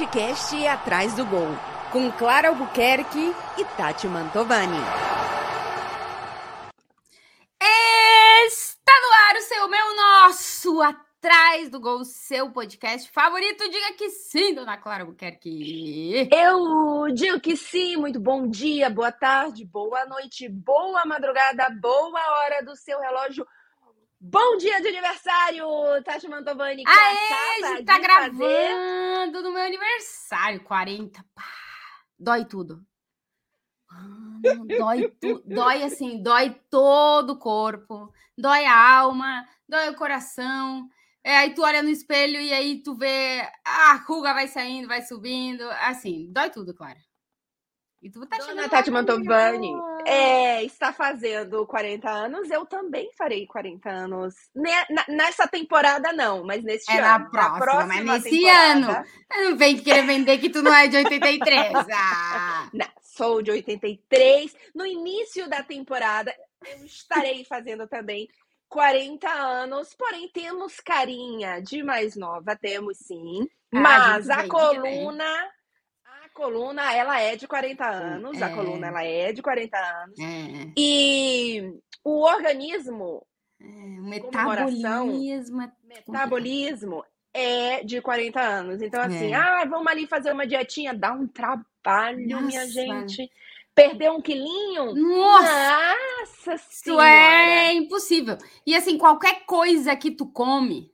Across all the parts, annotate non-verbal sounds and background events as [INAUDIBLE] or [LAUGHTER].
podcast Atrás do Gol, com Clara Albuquerque e Tati Mantovani. Está no ar o seu, meu, nosso Atrás do Gol, seu podcast favorito. Diga que sim, dona Clara Albuquerque. Eu digo que sim, muito bom dia, boa tarde, boa noite, boa madrugada, boa hora do seu relógio. Bom dia de aniversário, Tati Mantovani. que Aê, a gente tá gravando fazer- no meu aniversário, 40. Pá, dói tudo. Mano, dói tudo. Dói assim, dói todo o corpo. Dói a alma, dói o coração. É, aí tu olha no espelho e aí tu vê a ruga vai saindo, vai subindo. Assim, dói tudo, Clara. E tu tá Dona Tati no Mantovani é, está fazendo 40 anos, eu também farei 40 anos. Nessa temporada, não, mas neste É ano. na próxima, mas nesse ano. Não vem querer vender que tu não é de 83. Ah. [LAUGHS] Não, sou de 83. No início da temporada, eu estarei fazendo também 40 anos, porém temos carinha de mais nova, temos sim. Ah, a Mas gente a vem, coluna, a coluna, ela é de 40 anos, a é. coluna ela é de 40 anos. É, E o organismo, é, o metabolismo. é metabolismo, é de 40 anos. Então, assim, É. ah, vamos ali fazer uma dietinha, dá um trabalho, minha Nossa. gente. Perder um quilinho? Nossa, Nossa isso é impossível. E assim, qualquer coisa que tu come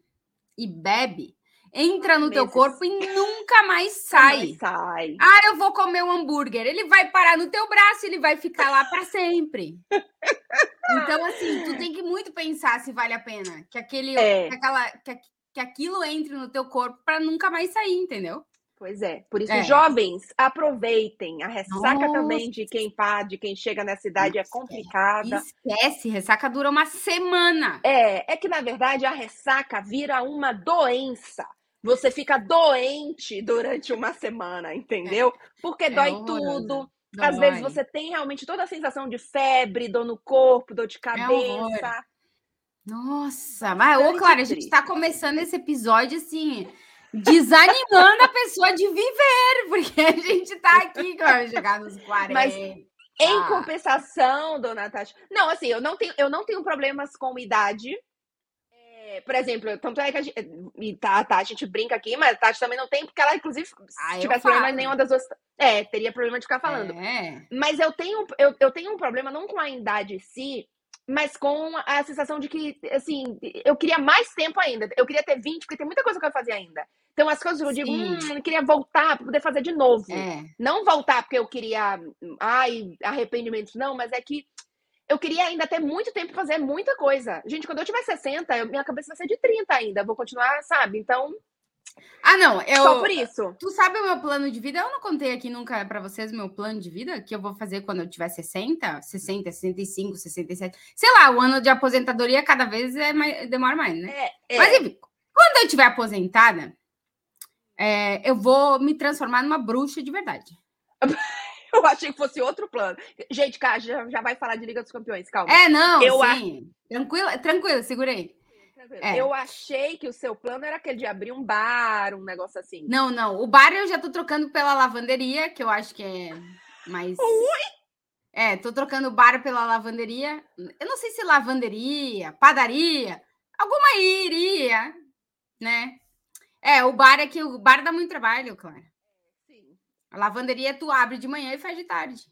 e bebe, entra no teu corpo e nunca mais sai. Sai. Ah, eu vou comer um hambúrguer. Ele vai parar no teu braço, ele vai ficar lá para sempre. [LAUGHS] Então, assim, tu tem que muito pensar se vale a pena que aquele, É. que aquela, que, que aquilo entre no teu corpo para nunca mais sair, entendeu? Pois é. Por isso, É. jovens, aproveitem. A ressaca Nossa. também de quem pá, de quem chega nessa idade é complicada. Esquece, ressaca dura uma semana. É, é que na verdade a ressaca vira uma doença. Você fica doente durante uma semana, entendeu? Porque dói horroroso. tudo. Às vezes Dói. você tem realmente toda a sensação de febre, dor no corpo, dor de horror. cabeça. Nossa, mas, ô, Clara, a gente triste. tá começando esse episódio assim, desanimando a pessoa de viver, [LAUGHS] porque a gente tá aqui vai chegar nos 40. Mas Em Ah. compensação, dona Tati. Não, assim, eu não tenho, eu não tenho problemas com idade. É, por exemplo, tanto é que a gente, e tá, tá, a gente brinca aqui, mas a Tati também não tem, porque ela, inclusive, Ah, se tivesse problema, nenhuma das duas. É, teria problema de ficar falando. É. Mas eu tenho, eu, eu tenho um problema não com a idade em si, mas com a sensação de que, assim, eu queria mais tempo ainda. Eu queria ter 20, porque tem muita coisa que eu fazer ainda. Então, as coisas eu digo, Sim. hum, eu queria voltar para poder fazer de novo. É. Não voltar porque eu queria, ai, arrependimentos, não, mas é que eu queria ainda ter muito tempo pra fazer muita coisa. Gente, quando eu tiver 60, eu- minha cabeça vai ser de 30 ainda. Vou continuar, sabe? Então, Ah, não, eu. só por isso. Tu sabe o meu plano de vida? Eu não contei aqui nunca pra vocês o meu plano de vida que eu vou fazer quando eu tiver 60, 60, 65, 67. Sei lá, o ano de aposentadoria cada vez é mais, demora mais, né? É, é. Mas enfim, quando eu tiver aposentada, é, eu vou me transformar numa bruxa de verdade. [LAUGHS] eu achei que fosse outro plano. Gente, cara, já, já vai falar de Liga dos Campeões, calma. É, não, Eu a- sim. Tranquila, segurei. Tranquilo. é. Eu achei que o seu plano era aquele de abrir um bar, um negócio assim. Não, não. O bar eu já tô trocando pela lavanderia, que eu acho que é mais. É, tô trocando o bar pela lavanderia. Eu não sei se lavanderia, padaria, alguma iria, né? É, o bar é que o bar dá muito trabalho, claro. A lavanderia tu abre de manhã e faz de tarde.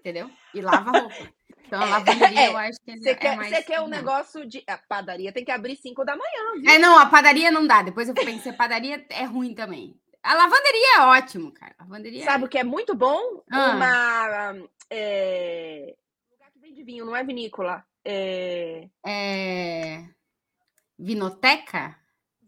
Entendeu? E lava a roupa. Então a É, lavanderia é. eu acho que Você é quer, mais. você quer um não. negócio de. A padaria tem que abrir 5 da manhã, viu? É, não, a padaria não dá. Depois eu pensei, padaria é ruim também. A lavanderia é ótimo, cara. A lavanderia Sabe o que é muito bom? Ah. Uma. É... Lugar que vende vinho, não é vinícola. É... é. Vinoteca?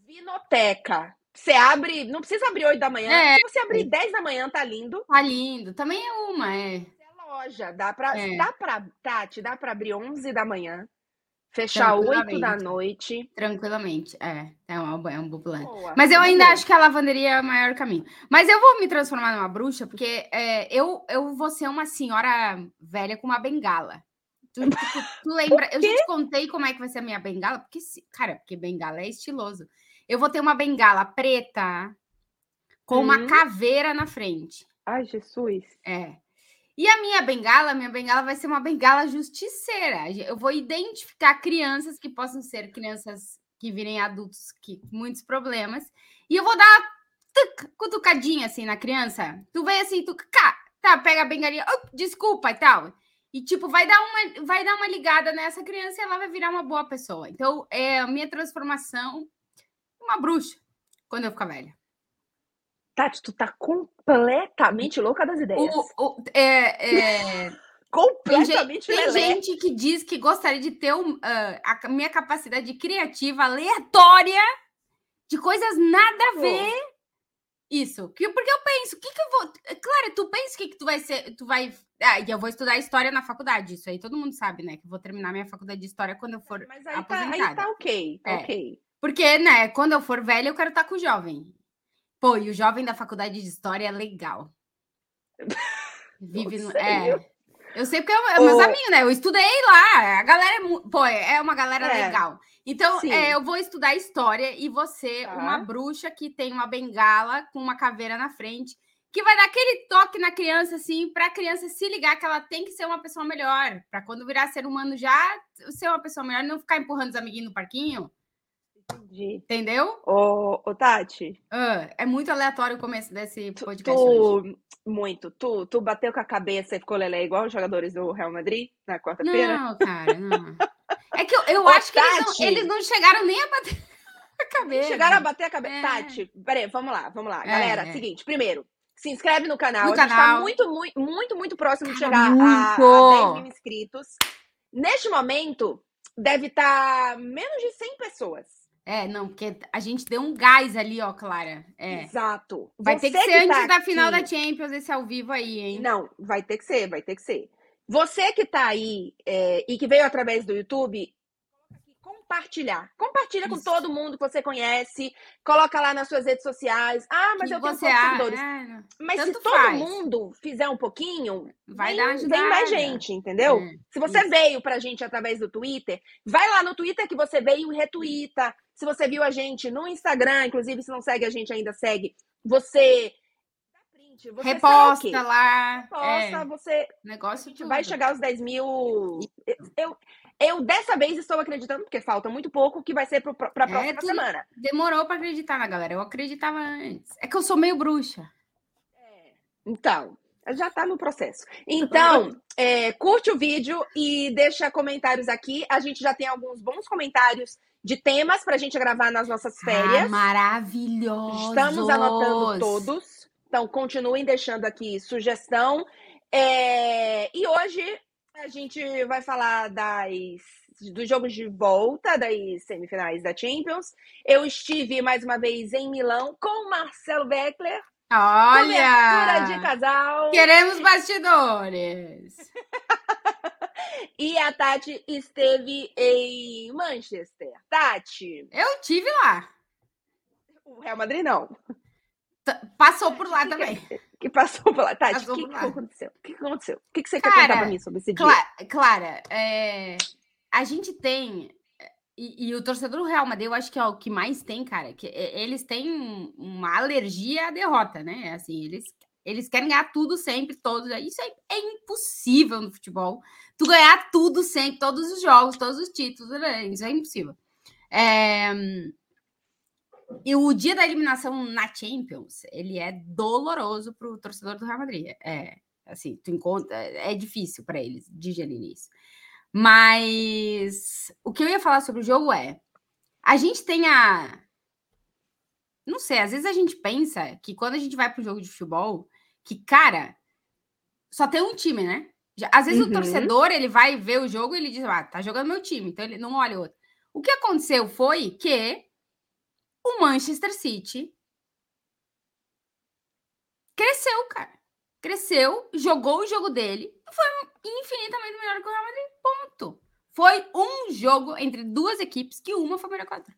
Vinoteca. Você abre. Não precisa abrir 8 da manhã. É. Se você abrir 10 da manhã, tá lindo. Tá lindo. Também é uma, é. É loja. Dá pra. É. Dá pra. Tati, dá pra abrir 11 da manhã. Fechar 8 da noite. Tranquilamente. É, é, uma, é um bom plano. Mas eu ainda acho que a lavanderia é o maior caminho. Mas eu vou me transformar numa bruxa, porque é, eu, eu vou ser uma senhora velha com uma bengala. Tu, tu- tu [LAUGHS] lembra? Eu já te contei como é que vai ser a minha bengala, porque, cara, porque bengala é estiloso. Eu vou ter uma bengala preta, com uma Hum. caveira na frente. Ai, Jesus. É. E a minha bengala, minha bengala vai ser uma bengala justiceira. Eu vou identificar crianças que possam ser crianças que virem adultos que com muitos problemas. E eu vou dar uma tuc, cutucadinha assim na criança. Tu vem assim, tu cá, tá, pega a bengalinha, "Oh, desculpa e tal. E tipo, vai dar uma vai dar uma ligada nessa criança e ela vai virar uma boa pessoa. Então, é a minha transformação uma bruxa quando eu ficar velha. Tati, tu tá completamente louca das ideias. O, o- é, é, Tem, [LAUGHS] completamente tem lelé. gente que diz que gostaria de ter um, ah, a minha capacidade criativa aleatória de coisas nada a ver. Isso. Que, porque eu penso, o que, que eu vou. Claro, tu pensa o que, que tu vai ser. Tu vai. Ah, e eu vou estudar história na faculdade. Isso aí todo mundo sabe, né? Que eu vou terminar minha faculdade de história quando eu for Mas aí tá, aposentada. aí tá ok, tá É. ok. Porque, né, quando eu for velha, eu quero estar com o jovem. Pô, e o jovem da faculdade de história é legal. [LAUGHS] Vive no. É. eu- sei porque eu, é meus Ô. amigos, né? Eu estudei lá. A galera é. Pô, é uma galera É. legal. Então, é, eu vou estudar história e você, Tá. uma bruxa que tem uma bengala com uma caveira na frente, que vai dar aquele toque na criança, assim, para a criança se ligar que ela tem que ser uma pessoa melhor. Para quando virar ser humano já ser uma pessoa melhor, não ficar empurrando os amiguinhos no parquinho. Entendi. Entendeu? Ô, ô Tati, Ah, é muito aleatório o começo desse podcast. tu, muito, tu, tu bateu com a cabeça e ficou lelé igual os jogadores do Real Madrid na quarta-feira? Não, cara, não. É que eu, eu Ô, acho que eles não, Tati! eles não chegaram nem a bater [LAUGHS] a cabeça. Chegaram a bater a cabeça. É. Tati, peraí, vamos lá, vamos lá. É, Galera, é. seguinte, primeiro, se inscreve no canal. No a gente canal. tá muito, muito, muito, muito próximo de chegar a, a 10 mil inscritos. Neste momento, deve estar menos de 100 pessoas. É, não, porque a gente deu um gás ali, ó, Clara. É. Exato. Vai ter que Você ser antes tá da final aqui- da Champions, esse ao vivo aí, hein? Não, vai ter que ser, vai ter que ser. Você que tá aí é, e que veio através do YouTube, compartilhar. Compartilha com Isso. todo mundo que você conhece. Coloca lá nas suas redes sociais. Ah, mas Que eu tenho você poucos seguidores. é. Mas se todo faz. mundo fizer um pouquinho, vai vem, dar uma vem mais gente, entendeu? É, Se você isso. veio pra gente através do Twitter, vai lá no Twitter que você veio e retuita. Se você viu a gente no Instagram, inclusive se não segue a gente ainda, segue. Você print, você Reposta segue, lá. Reposta, é, você negócio tudo. vai chegar aos 10 mil. Eu, eu dessa vez estou acreditando, porque falta muito pouco, que vai ser para a É, próxima tudo- semana. Demorou pra acreditar na galera. Eu acreditava antes. É que eu sou meio bruxa. Então, já está no processo. Então, [LAUGHS] é, curte o vídeo e deixa comentários aqui. A gente já tem alguns bons comentários de temas para a gente gravar nas nossas Ah, férias. maravilhoso. Estamos anotando todos. Então, continuem deixando aqui sugestão. É, E hoje a gente vai falar das, dos jogos de volta das semifinais da Champions. Eu estive mais uma vez em Milão com Marcelo Beckler. Cobertura de Olha! casal. Queremos bastidores. [LAUGHS] E a Tati esteve em Manchester. Tati, Eu tive lá. o Real Madrid não. T- Passou por lá Que que- também. [LAUGHS] Que passou por lá. Tati, o que, que aconteceu? O que que aconteceu? O que, que você quer Cara, contar pra mim sobre esse dia? Cla- Clara, é, a gente tem. E, e o torcedor do Real Madrid, eu acho que é o que mais tem, cara. Que eles têm um- uma alergia à derrota, né? Assim, eles, eles querem ganhar tudo sempre, todos. Isso é, é impossível no futebol. Tu ganhar tudo sempre, todos os jogos, todos os títulos. né? Isso é impossível. É, E o dia da eliminação na Champions, ele é doloroso para o torcedor do Real Madrid. É, assim, tu encontra, é difícil para eles digerir isso. Mas o que eu ia falar sobre o jogo é, a gente tem a não sei, às vezes a gente pensa que quando a gente vai para jogo de futebol, que cara, só tem um time, né? Às vezes Uhum. o torcedor, ele vai ver o jogo e ele diz: "Ah, tá jogando meu time", então ele não olha outro. O que aconteceu foi que o Manchester City cresceu, cara. Cresceu, jogou o jogo dele e foi infinitamente melhor que o Real Madrid. Ponto. Foi um jogo entre duas equipes que uma foi melhor que a outra.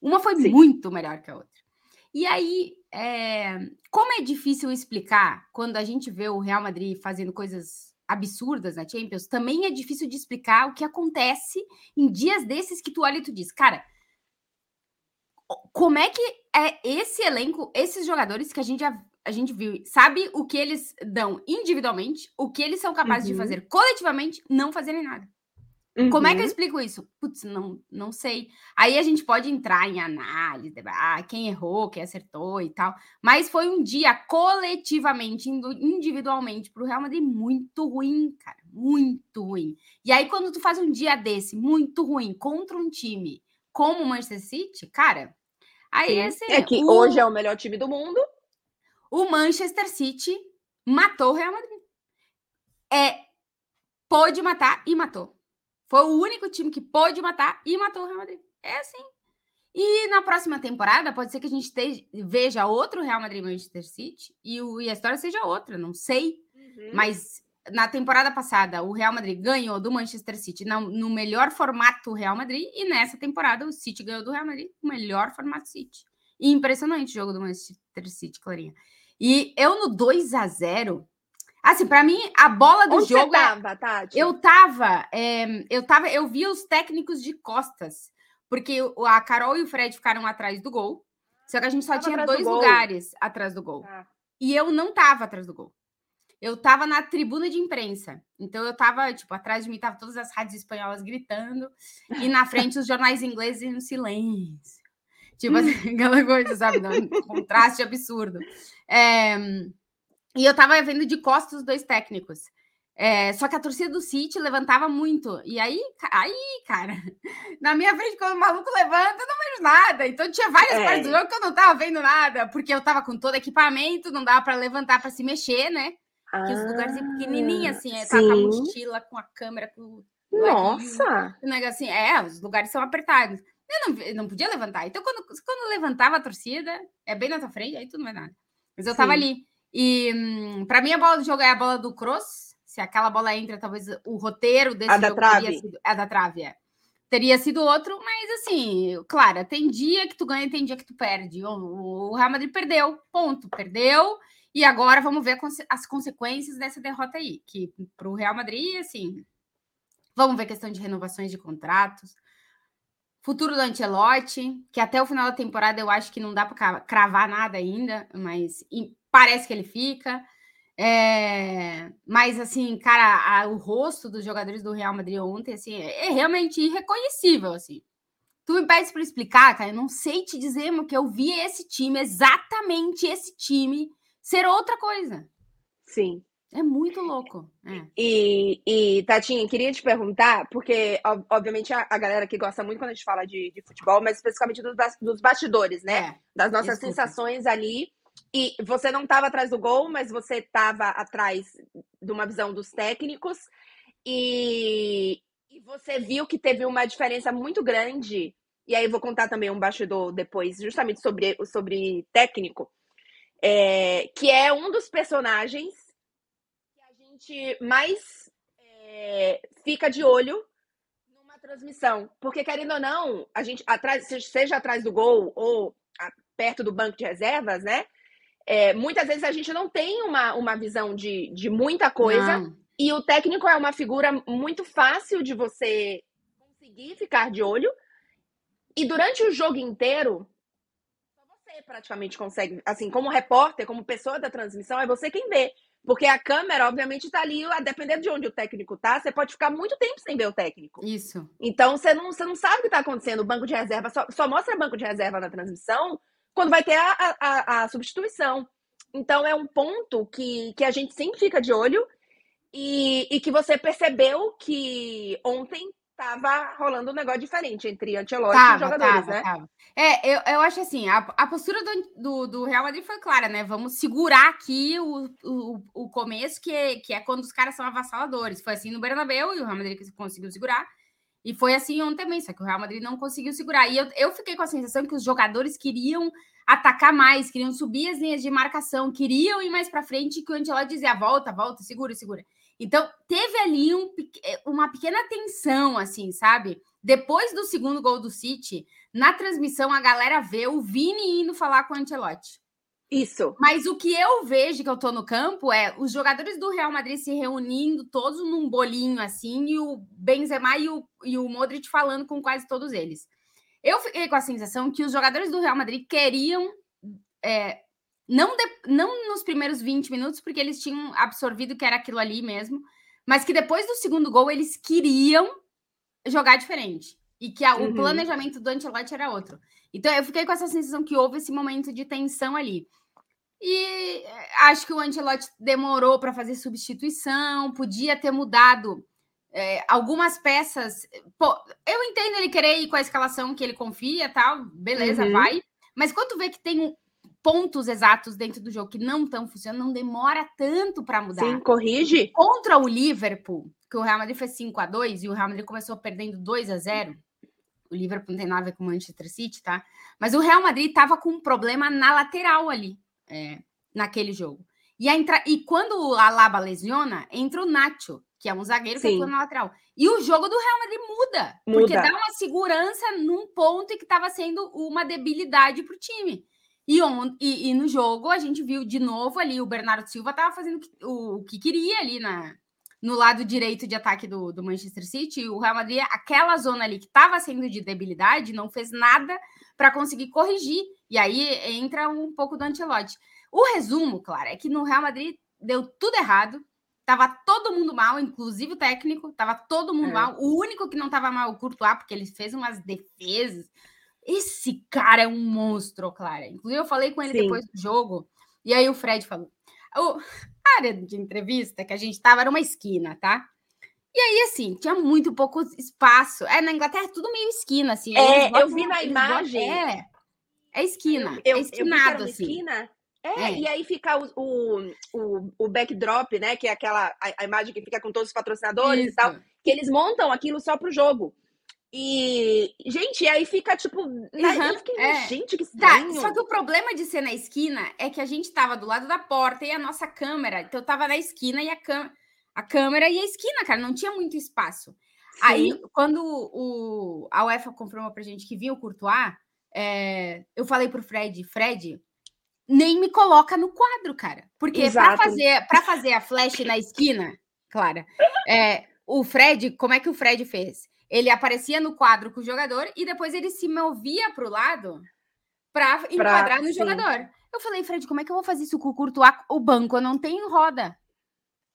Uma foi Sim. muito melhor que a outra. E aí, é, como é difícil explicar quando a gente vê o Real Madrid fazendo coisas absurdas na Champions, também é difícil de explicar o que acontece em dias desses que tu olha e tu diz, cara, como é que é esse elenco, esses jogadores que a gente já a gente viu, sabe o que eles dão individualmente, o que eles são capazes uhum. de fazer coletivamente, não fazerem nada. Uhum. Como é que eu uhum. explico isso? Putz, não, não sei. Aí a gente pode entrar em análise, ah, quem errou, quem acertou e tal. Mas foi um dia coletivamente, individualmente, para o Real Madrid muito ruim, cara. Muito ruim. E aí, quando tu faz um dia desse, muito ruim, contra um time como o Manchester City, cara. Aí assim, É que o... hoje é o melhor time do mundo. O Manchester City matou o Real Madrid. É, pôde matar e matou. Foi o único time que pôde matar e matou o Real Madrid. É assim. E na próxima temporada, pode ser que a gente te, veja outro Real Madrid Manchester City e, o, e a história seja outra, não sei. Uhum. Mas na temporada passada, o Real Madrid ganhou do Manchester City no, no melhor formato Real Madrid, e nessa temporada o City ganhou do Real Madrid no melhor formato City. E impressionante o jogo do Manchester City, Clarinha. E eu no 2 a 0 Assim, para mim, a bola do Onde jogo. Você tava, Tati? Eu tava, é, eu tava, eu vi os técnicos de costas, porque a Carol e o Fred ficaram atrás do gol. Só que a gente só tinha dois do lugares atrás do gol. Ah. E eu não tava atrás do gol. Eu tava na tribuna de imprensa. Então eu tava, tipo, atrás de mim tava todas as rádios espanholas gritando e na frente os jornais ingleses em silêncio. Tipo assim, [LAUGHS] aquela coisa, sabe? Um contraste absurdo. É, e eu tava vendo de costas os dois técnicos. É, só que a torcida do City levantava muito. E aí, aí, cara, [LAUGHS] na minha frente, quando o maluco levanta, eu não vejo nada. Então tinha várias é. partes do jogo que eu não tava vendo nada, porque eu tava com todo equipamento, não dava para levantar para se mexer, né? Ah, que os lugares pequenininhos, assim, é, tá com a mochila, com a câmera, com Nossa! O negócio assim, é, os lugares são apertados. Eu não, eu não podia levantar. Então, quando, quando levantava a torcida, é bem na tua frente, aí tudo não vai nada. Mas eu Sim. tava ali. E hum, para mim a bola do jogo é a bola do cross. Se aquela bola entra, talvez o roteiro desse a jogo teria sido. É da trave, é. Teria sido outro, mas assim, claro, tem dia que tu ganha, tem dia que tu perde. O, o Real Madrid perdeu, ponto, perdeu. E agora vamos ver as consequências dessa derrota aí, que para o Real Madrid, assim, vamos ver questão de renovações de contratos. Futuro do Ancelotti, que até o final da temporada eu acho que não dá para cravar nada ainda, mas parece que ele fica. É, mas assim, cara, a, o rosto dos jogadores do Real Madrid ontem assim, é, é realmente irreconhecível assim. Tu me pedes para explicar, cara, eu não sei te dizer, mas que eu vi esse time, exatamente esse time, ser outra coisa. Sim. É muito louco. É. E, e, Tatinha, queria te perguntar, porque, obviamente, a, a, galera que gosta muito quando a gente fala de, de futebol, mas especificamente dos, dos bastidores, né? É, das nossas desculpa. sensações ali. E você não estava atrás do gol, mas você estava atrás de uma visão dos técnicos. E, e você viu que teve uma diferença muito grande. E aí, vou contar também um bastidor depois, justamente sobre, sobre técnico é, que é um dos personagens que a gente mais é, fica de olho numa transmissão. Porque, querendo ou não, a gente, atrás, seja atrás do gol ou a, perto do banco de reservas, né? É, muitas vezes a gente não tem uma, uma visão de, de muita coisa. Não. E o técnico é uma figura muito fácil de você conseguir ficar de olho. E durante o jogo inteiro, você praticamente consegue, assim, como repórter, como pessoa da transmissão, é você quem vê. Porque a câmera, obviamente, está ali, a depender de onde o técnico tá, você pode ficar muito tempo sem ver o técnico. Isso. Então, você não, você não sabe o que está acontecendo. O banco de reserva só, só mostra banco de reserva na transmissão quando vai ter a, a, a substituição. Então, é um ponto que, que a gente sempre fica de olho e, e que você percebeu que ontem tava rolando um negócio diferente entre Ancelotti tava, e jogadores, tava, né? Tava. É, eu, eu acho assim, a, a postura do, do, do, Real Madrid foi clara, né? Vamos segurar aqui o, o, o começo, que é, que é quando os caras são avassaladores. Foi assim no Bernabéu e o Real Madrid conseguiu segurar. E foi assim ontem também, só que o Real Madrid não conseguiu segurar. E eu, eu fiquei com a sensação que os jogadores queriam atacar mais, queriam subir as linhas de marcação, queriam ir mais para frente, que o Ancelotti dizia, volta, volta, segura, segura. Então, teve ali um, eh, uma pequena tensão, assim, sabe? Depois do segundo gol do City, na transmissão a galera vê o Vini indo falar com o Ancelotti. Isso. Mas o que eu vejo que eu tô no campo é os jogadores do Real Madrid se reunindo todos num bolinho assim e o Benzema e o, e o Modric falando com quase todos eles. Eu fiquei com a sensação que os jogadores do Real Madrid queriam. É, não, de, não nos primeiros 20 minutos, porque eles tinham absorvido que era aquilo ali mesmo, mas que depois do segundo gol eles queriam jogar diferente. E que a, uhum. o planejamento do Ancelotti era outro. Então eu fiquei com essa sensação que houve esse momento de tensão ali. E acho que o Ancelotti demorou para fazer substituição, podia ter mudado é, algumas peças. Pô, eu entendo ele querer ir com a escalação que ele confia, tal, beleza, uhum. vai. Mas quando vê que tem pontos exatos dentro do jogo que não estão funcionando, não demora tanto para mudar. Sim, corrige. Contra o Liverpool, que o Real Madrid fez 5 a 2 e o Real Madrid começou perdendo 2 a 0 o Liverpool não tem nada a ver com o Manchester City, tá? Mas o Real Madrid estava com um problema na lateral ali, é, naquele jogo. E, a entra... e quando o Alaba lesiona, entra o Nacho, que é um zagueiro Sim. que atua na lateral. E o jogo do Real Madrid muda, muda. porque dá uma segurança num ponto que estava sendo uma debilidade para o time. E, on, e, e, no jogo a gente viu de novo ali o Bernardo Silva estava fazendo o, o, que queria ali na, no lado direito de ataque do, do Manchester City. O Real Madrid, aquela zona ali que estava sendo de debilidade, não fez nada para conseguir corrigir. E aí entra um pouco do Ancelotti. O resumo, claro, é que no Real Madrid deu tudo errado. Tava todo mundo mal, inclusive o técnico, tava todo mundo é. mal. O único que não tava mal, o Courtois, porque ele fez umas defesas esse cara é um monstro, Clara. Inclusive, eu falei com ele Sim. depois do jogo, e aí o Fred falou: a área de entrevista que a gente tava era uma esquina, tá? E aí, assim, tinha muito pouco espaço. É, na Inglaterra é tudo meio esquina, assim. É, eu vi na imagem. É, é esquina. Eu, é esquinado, eu assim. Esquina. É, é, e aí fica o, o, o, o, backdrop, né? Que é aquela a, a, imagem que fica com todos os patrocinadores Isso. e tal. Que eles montam aquilo só pro jogo. E, gente, aí fica tipo. Uhum, eu fiquei, é. gente, que tá, estranho. Tá, só que o problema de ser na esquina é que a gente tava do lado da porta e a nossa câmera. Então eu tava na esquina e a, cam a câmera e a esquina, cara, não tinha muito espaço. Sim. Aí, quando o, a UEFA confirmou pra gente que vinha o Courtois, é, eu falei pro Fred, Fred, nem me coloca no quadro, cara. Porque para fazer, pra fazer a flash na esquina, Clara, é, o Fred, como é que o Fred fez? Ele aparecia no quadro com o jogador e depois ele se movia para o lado para enquadrar no sim. jogador. Eu falei, Fred, como é que eu vou fazer isso com o Courtois? O banco não tem roda.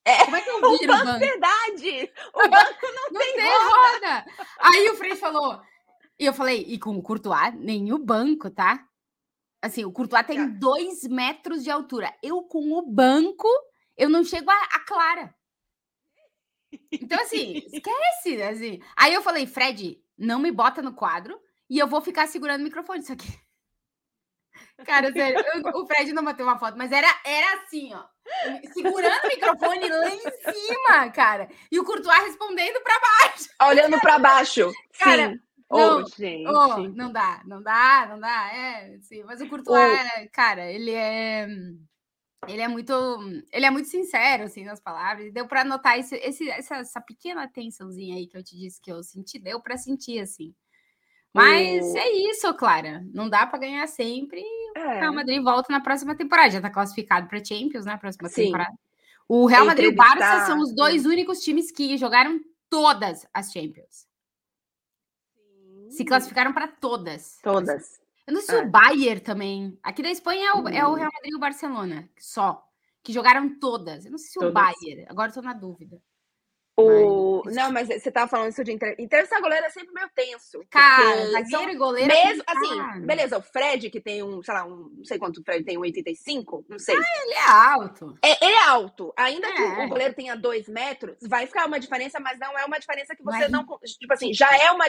É, como é que eu viro [LAUGHS] o banco? banco? verdade! O [LAUGHS] banco não, não tem, tem roda. roda. Aí o Fred falou... E eu falei, e com o Courtois, nem o banco, tá? Assim, o Courtois tem dois metros de altura. Eu com o banco, eu não chego a, a Clara. Então, assim, esquece. Assim. Aí eu falei, Fred, não me bota no quadro e eu vou ficar segurando o microfone. Isso aqui. [LAUGHS] Cara, sério, eu, o Fred não bateu uma foto, mas era, era assim, ó. Segurando o microfone lá em cima, cara. E o Courtois respondendo para baixo. Olhando para baixo. Cara, Sim. Não, oh, gente. Oh, não dá, não dá, não dá. É, sim. Mas o Courtois, oh. cara, ele é ele é muito ele é muito sincero assim nas palavras deu para notar esse, esse, essa, essa pequena tensãozinha aí que eu te disse que eu senti deu para sentir assim mas é isso Clara não dá para ganhar sempre é. o Real Madrid volta na próxima temporada já está classificado para Champions na né, próxima Sim. temporada o Real Madrid e o Barça são os dois únicos times que jogaram todas as Champions. Se classificaram para todas todas eu não sei se é. o Bayern também. Aqui da Espanha é o, é o, hum. Real Madrid e o Barcelona, só. Que jogaram todas. Eu não sei se todas. o Bayern. Agora estou na dúvida. O... Mas... Não, mas você tava falando isso de inter... Interessa goleiro é sempre meio tenso. Cara, zagueiro são... e goleiro. É Mesmo, assim, beleza, o Fred, que tem um, sei lá, um, não sei quanto o Fred tem, um 85, não sei. Ah, ele é alto. É, ele é alto. Ainda é. que o goleiro tenha dois metros, vai ficar uma diferença, mas não é uma diferença que você mas... não. Tipo assim, já é uma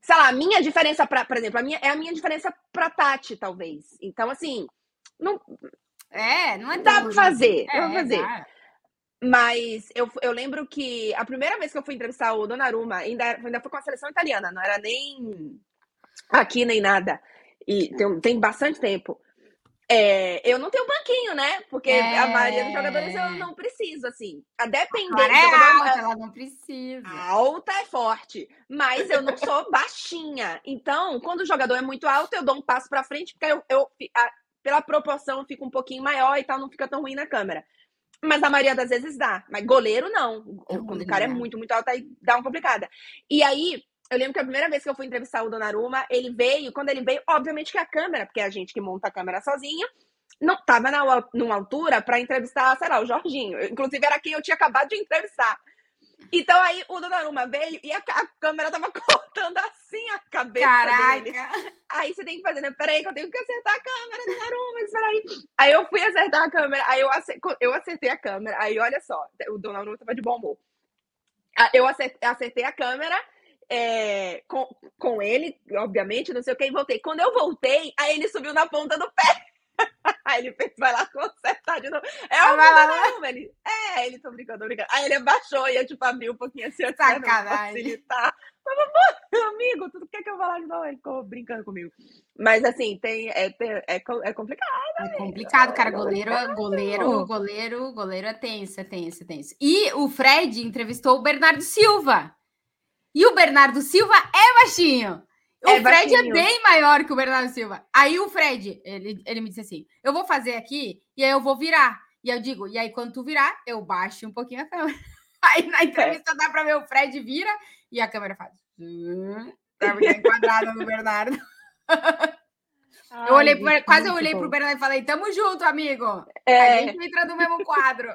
sei lá, a minha diferença para, por exemplo, a minha, é a minha diferença para Tati, talvez. Então, assim, não. É, não é Dá para fazer, é, dá pra fazer. Dá. Mas eu, eu lembro que a primeira vez que eu fui entrevistar o Donnarumma, ainda, ainda foi com a seleção italiana, não era nem aqui nem nada. E tem, tem bastante tempo. É, eu não tenho banquinho, né? Porque é... a maioria dos jogadores eu não preciso, assim. A depender. Ela é alta, ela não precisa. Alta é forte, mas eu não sou baixinha. Então, quando o jogador é muito alto, eu dou um passo para frente, porque eu, eu a, pela proporção fica um pouquinho maior e tal, não fica tão ruim na câmera. Mas a maioria das vezes dá. Mas goleiro não. Quando o cara é muito, muito alto, aí dá uma complicada. E aí, eu lembro que a primeira vez que eu fui entrevistar o Donnarumma, ele veio, quando ele veio, obviamente que a câmera, porque é a gente que monta a câmera sozinha, não tava na, numa altura para entrevistar, sei lá, o Jorginho. Inclusive era quem eu tinha acabado de entrevistar. Então aí o Donnarumma veio e a, a câmera tava [LAUGHS] cortando assim a cabeça Caraca. dele. Aí você tem que fazer, né? Peraí que eu tenho que acertar a câmera, Donnarumma, espera aí. Aí eu fui acertar a câmera, aí eu acertei, eu acertei a câmera. Aí olha só, o Donnarumma tava de bom humor. Ah, eu acertei a câmera é, com, com ele, obviamente, não sei o que, e voltei. Quando eu voltei, aí ele subiu na ponta do pé. [LAUGHS] Aí ele fez, vai lá consertar de novo. É lá, não, ele. É, ele tô brincando, tô brincando. Aí ele abaixou e eu, tipo, abri um pouquinho assim, Sacanagem. facilitar. Mas, amigo, tu quer que eu vá lá de novo? Ele ficou brincando comigo. Mas assim, tem, é, é, é complicado. É complicado, cara. Goleiro, goleiro, goleiro, goleiro é tenso, é tenso, é tenso. E o Fred entrevistou o Bernardo Silva. E o Bernardo Silva é baixinho. O é Fred é baixinho. é bem maior que o Bernardo Silva. Aí o Fred, ele, ele me disse assim: eu vou fazer aqui e aí eu vou virar. E eu digo, e aí quando tu virar, eu baixo um pouquinho a câmera. [LAUGHS] Aí na entrevista é. dá para ver o Fred vira e a câmera faz. Tá enquadrada no Bernardo. Ai, [LAUGHS] eu olhei, pra, quase eu olhei para o Bernardo e falei: tamo junto, amigo. É. A gente entra no mesmo quadro.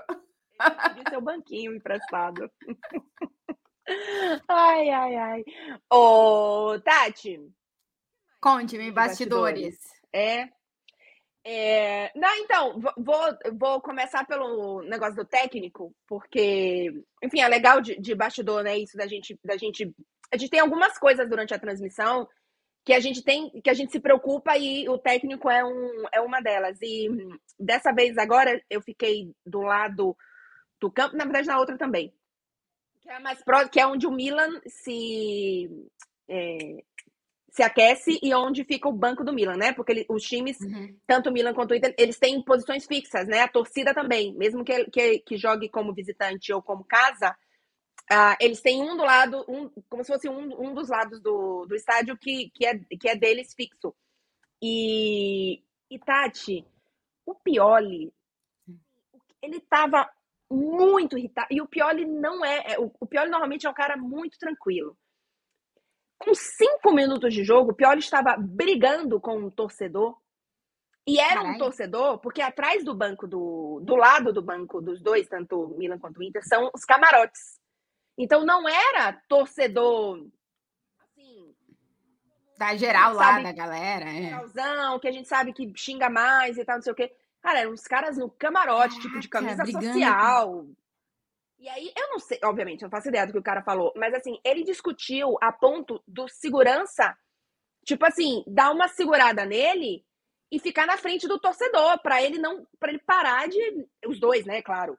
De seu banquinho emprestado. [LAUGHS] Ai, ai, ai. Ô, Tati. Conte-me, bastidores. É. é... Não, então, vou, vou começar pelo negócio do técnico, porque, enfim, é legal de, de bastidor, né? Isso da gente, da gente. A gente tem algumas coisas durante a transmissão que a gente tem, que a gente se preocupa e o técnico é, um, é uma delas. E dessa vez agora eu fiquei do lado do campo, na verdade na outra também. Que é mais próximo, que é onde o Milan se é, se aquece e onde fica o banco do Milan, né? Porque ele, os times, uhum. tanto o Milan quanto o Inter, eles têm posições fixas, né? A torcida também, mesmo que, que, que jogue como visitante ou como casa, uh, eles têm um do lado, um, como se fosse um, um dos lados do, do estádio que, que, é, que é deles fixo. E, e Tati, o Pioli, ele tava muito irritado. E o Pioli não é, é. O Pioli normalmente é um cara muito tranquilo. Com cinco minutos de jogo, o Pioli estava brigando com um torcedor. E era um torcedor, porque atrás do banco, do, do lado do banco dos dois, tanto o Milan quanto o Inter, são os camarotes. Então não era torcedor assim. Da geral lá, da galera. É. Geralzão, que a gente sabe que xinga mais e tal, não sei o quê. Cara, eram uns caras no camarote, Caraca, tipo de camisa brigando. social. E aí, eu não sei, obviamente, eu não faço ideia do que o cara falou, mas assim, ele discutiu a ponto do segurança, tipo assim, dar uma segurada nele e ficar na frente do torcedor, para ele não, para ele parar de. Os dois, né, claro.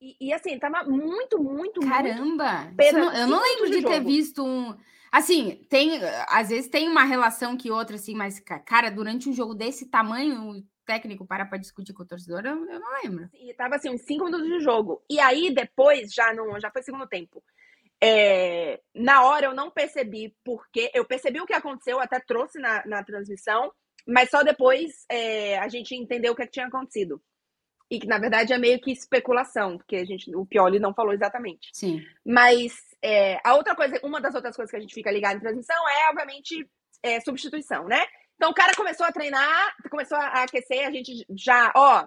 E, e assim, tava muito, muito, Caramba! Muito não, eu não lembro de, de ter visto um. Assim, tem. Às vezes tem uma relação que outra, assim, mas, cara, durante um jogo desse tamanho, técnico para para discutir com o torcedor, eu, eu não lembro. E tava assim, uns 5 minutos de jogo. E aí, depois, já não, já foi segundo tempo. É, na hora eu não percebi porque. Eu percebi o que aconteceu, até trouxe na, na transmissão, mas só depois é, a gente entendeu o que, é que, tinha acontecido. E que, na verdade, é meio que especulação, porque a gente, o Pioli não falou exatamente. Sim. Mas é, a outra coisa, uma das outras coisas que a gente fica ligado em transmissão é, obviamente, é, substituição, né? Então o cara começou a treinar, começou a aquecer, a gente já, ó,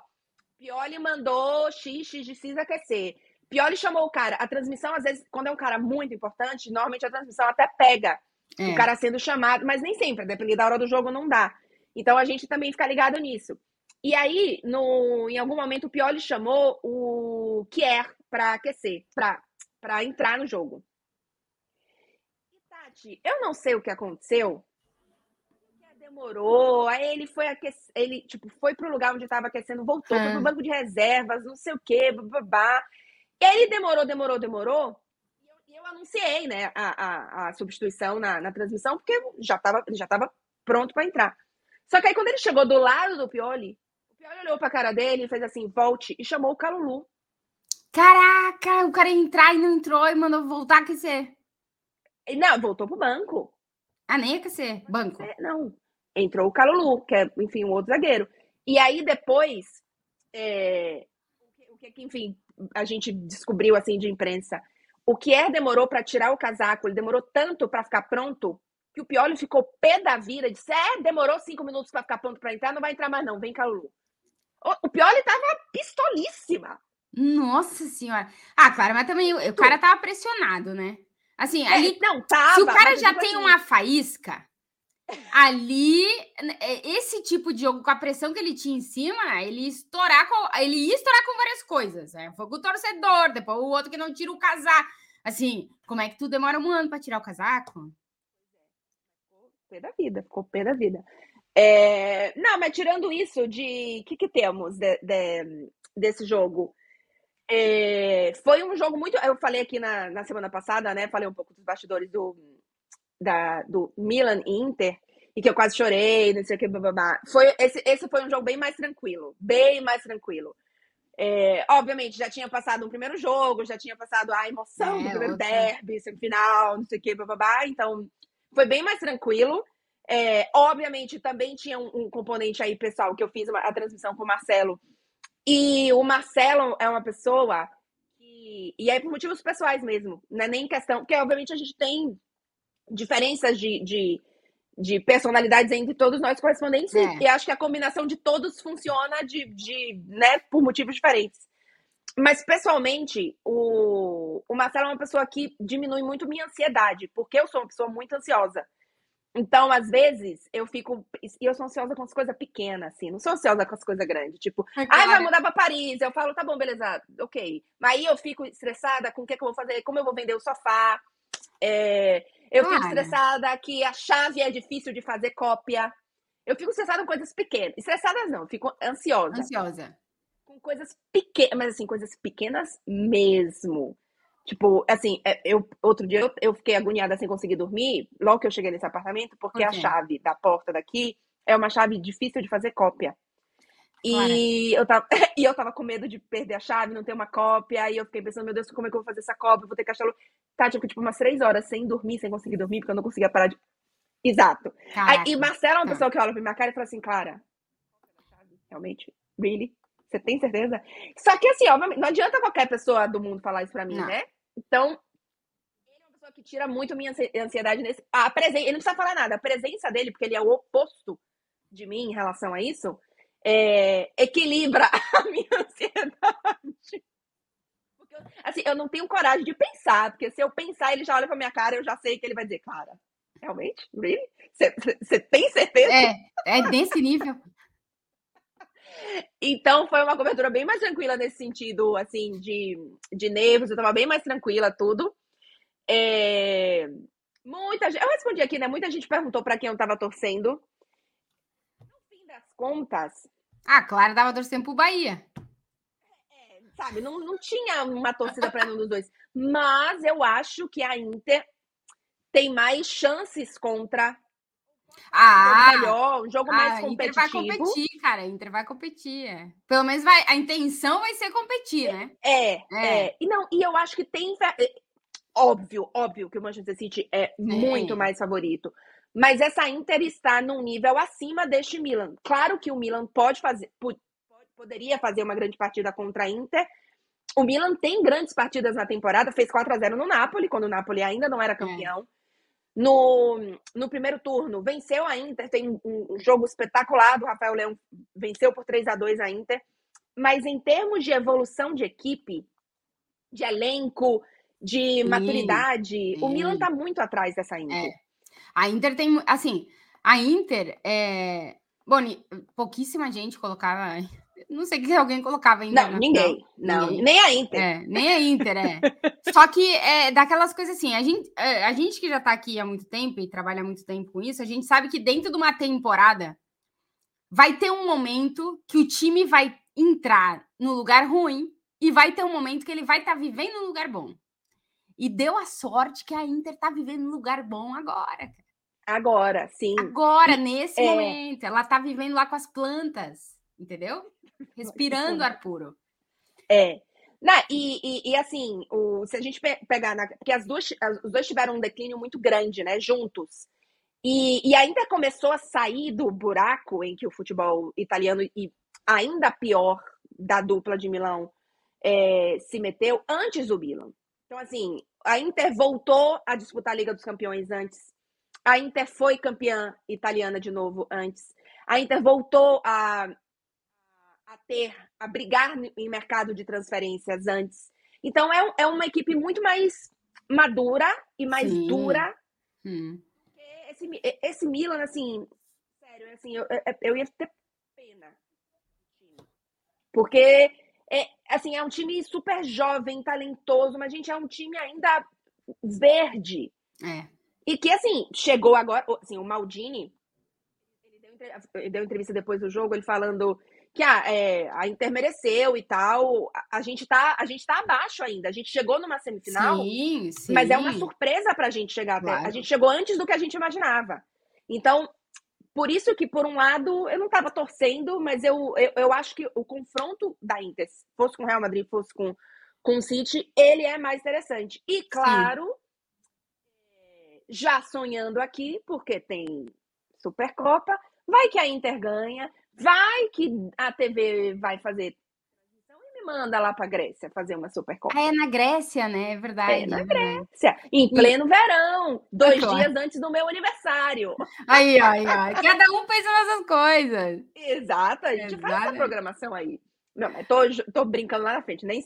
Pioli mandou X, X de X aquecer. Pioli chamou o cara. A transmissão, às vezes, quando é um cara muito importante, normalmente a transmissão até pega é. o cara sendo chamado, mas nem sempre, dependendo da hora do jogo, não dá. Então a gente também fica ligado nisso. E aí, no, em algum momento, o Pioli chamou o Kier para aquecer, para entrar no jogo. E, Tati, eu não sei o que aconteceu, demorou, aí ele foi aquecer, ele, tipo, foi pro lugar onde estava aquecendo, voltou, foi pro banco de reservas, não sei o quê, babá. E aí ele demorou, demorou, demorou. E eu, eu anunciei, né, a, a, a substituição na, na, transmissão, porque já estava já tava pronto para entrar. Só que aí quando ele chegou do lado do Pioli, o Pioli olhou pra cara dele e fez assim, volte, e chamou o Calulu. Caraca, o cara ia entrar e não entrou e mandou voltar a aquecer. Não, voltou pro banco. Ah, nem aquecer, banco. É, não entrou o Calulu, que é, enfim, um outro zagueiro. E aí depois, é, o que, enfim, a gente descobriu assim de imprensa, o Kier demorou para tirar o casaco, ele demorou tanto para ficar pronto, que o Pioli ficou pé da vida, disse: É, demorou cinco minutos para ficar pronto para entrar, não vai entrar mais, não, vem cá, Lulu. O, o Pioli tava pistolíssima. Nossa senhora. Ah, claro, mas também o, o cara tava pressionado, né? Assim, é, ali. Não, tava, se o cara já tem assim... uma faísca, ali, é, esse tipo de jogo, com a pressão que ele tinha em cima, ele estourar com, ele ia estourar com várias coisas. Né? Foi com o torcedor, depois o outro que não tira o casaco. Assim, como é que tu demora um ano para tirar o casaco? Ficou pé da vida, ficou pé da vida. É... Não, mas tirando isso, de que, que temos de, de, desse jogo? É... Foi um jogo muito. Eu falei aqui na, na semana passada, né? Falei um pouco dos bastidores do, da, do Milan Inter, e que eu quase chorei, não sei o que, blá, Foi, esse, esse foi um jogo bem mais tranquilo, bem mais tranquilo. É, obviamente, já tinha passado um primeiro jogo, já tinha passado a emoção é, do primeiro outra. derby, semifinal, não sei o que, blá, então foi bem mais tranquilo. É, obviamente, também tinha um, um, componente aí, pessoal, que eu fiz uma, a transmissão com o Marcelo. E o Marcelo é uma pessoa que. E é por motivos pessoais mesmo, não é nem questão. Porque, obviamente, a gente tem diferenças de, de, de, personalidades entre todos nós correspondentes. É. E acho que a combinação de todos funciona de, de, né, por motivos diferentes. Mas, pessoalmente, o, o Marcelo é uma pessoa que diminui muito minha ansiedade, porque eu sou uma pessoa muito ansiosa. Então, às vezes, eu fico. E eu sou ansiosa com as coisas pequenas, assim. Não sou ansiosa com as coisas grandes. Tipo, ai, ah, vai mudar pra Paris. Eu falo, tá bom, beleza, ok. Mas aí eu fico estressada com o que, que eu vou fazer, como eu vou vender o sofá. É, eu fico estressada que a chave é difícil de fazer cópia. Eu fico estressada com coisas pequenas. Estressada não, fico ansiosa. Ansiosa. Com coisas pequenas, mas assim, coisas pequenas mesmo. Tipo, assim, é, eu, outro dia eu, eu, fiquei agoniada sem conseguir dormir, logo que eu cheguei nesse apartamento, porque okay. a chave da porta daqui é uma chave difícil de fazer cópia. E eu, tava, [LAUGHS] e eu tava com medo de perder a chave, não ter uma cópia. Aí eu fiquei pensando, meu Deus, como é que eu vou fazer essa cópia? vou ter que achar. Tá, tipo, tipo, umas três horas sem dormir, sem conseguir dormir, porque eu não conseguia parar de. Exato. Aí, e Marcela é uma tá. pessoa que olha pra minha cara e fala assim, Clara, realmente? Really? Você tem certeza? Só que assim, obviamente, não adianta qualquer pessoa do mundo falar isso pra mim, não. né? Então, ele é uma pessoa que tira muito minha ansiedade nesse. A presença, ele não precisa falar nada. A presença dele, porque ele é o oposto de mim em relação a isso, é, equilibra [LAUGHS] a minha ansiedade. Porque, assim, eu não tenho coragem de pensar, porque se eu pensar, ele já olha pra minha cara, eu já sei que ele vai dizer, Clara, realmente? Really? Você tem certeza? É, é desse nível. [LAUGHS] Então foi uma cobertura bem mais tranquila nesse sentido, assim, de, de nervos, eu tava bem mais tranquila, tudo. É... Muita gente. Eu respondi aqui, né? Muita gente perguntou para quem eu tava torcendo. No fim das contas. Ah, claro, dava torcendo pro Bahia. É, sabe, não, não tinha uma torcida para nenhum dos dois. Mas eu acho que a Inter tem mais chances contra ah, um melhor, um jogo mais competitivo. Inter vai competir, cara. Inter vai competir. É. Pelo menos vai, a intenção vai ser competir, né? É, é, é. E não, e eu acho que tem é, óbvio, óbvio que o Manchester City é, é. muito mais favorito. Mas essa Inter está num nível acima deste Milan. Claro que o Milan pode fazer, poderia fazer uma grande partida contra a Inter. O Milan tem grandes partidas na temporada, fez 4 a 0 no Napoli, quando o Napoli ainda não era campeão. É. No, no primeiro turno, venceu a Inter, tem um, um jogo espetacular do Rafael Leão, venceu por 3 a 2 a Inter. Mas em termos de evolução de equipe, de elenco, de maturidade, o Milan está muito atrás dessa Inter. É. A Inter tem, assim, a Inter é. Bom, pouquíssima gente colocava [LAUGHS] não sei que alguém colocava ainda. Não, ninguém. Não, ninguém. nem a Inter. É, nem a Inter, é. [LAUGHS] Só que é daquelas coisas assim, a gente, é, a gente que já está aqui há muito tempo e trabalha há muito tempo com isso, a gente sabe que dentro de uma temporada vai ter um momento que o time vai entrar no lugar ruim e vai ter um momento que ele vai estar tá vivendo no lugar bom. E deu a sorte que a Inter está vivendo no lugar bom agora. Agora, sim. Agora, nesse é... momento. Ela está vivendo lá com as plantas entendeu? Respirando ar puro. É. Não, e, e, e, assim, o, se a gente pegar. Na, porque as duas, as, os dois tiveram um declínio muito grande, né? Juntos. E, e ainda começou a sair do buraco em que o futebol italiano, e ainda pior da dupla de Milão, é, se meteu antes do Milan. Então, assim, a Inter voltou a disputar a Liga dos Campeões antes. A Inter foi campeã italiana de novo antes. A Inter voltou a, a ter, a brigar em mercado de transferências antes. Então é, é uma equipe muito mais madura e mais Sim. dura. Hum. Esse, esse Milan, assim, sério, assim, eu, eu ia ter pena. Porque é, assim, é um time super jovem, talentoso, mas, gente, é um time ainda verde. É. E que, assim, chegou agora. Assim, o Maldini, ele deu, entrevista depois do jogo, ele falando que ah, é, a Inter mereceu e tal. A, a, gente tá, a gente tá abaixo ainda. A gente chegou numa semifinal, sim, sim. mas é uma surpresa pra gente chegar claro. até. A gente chegou antes do que a gente imaginava. Então, por isso que, por um lado, eu não estava torcendo, mas eu, eu, eu, acho que o confronto da Inter, fosse com o Real Madrid, fosse com, com o City, ele é mais interessante. E, claro, Sim. Já sonhando aqui, porque tem Supercopa, vai que a Inter ganha, vai que a TV vai fazer manda lá pra Grécia fazer uma Supercopa. É na Grécia, né? É verdade. É na é Grécia. Em pleno e... verão. Dois claro. dias antes do meu aniversário. Aí, aí, aí. Cada um pensa nessas coisas. Exato. A gente Exato. faz essa programação aí. Não, mas tô, tô brincando lá na frente. Nem...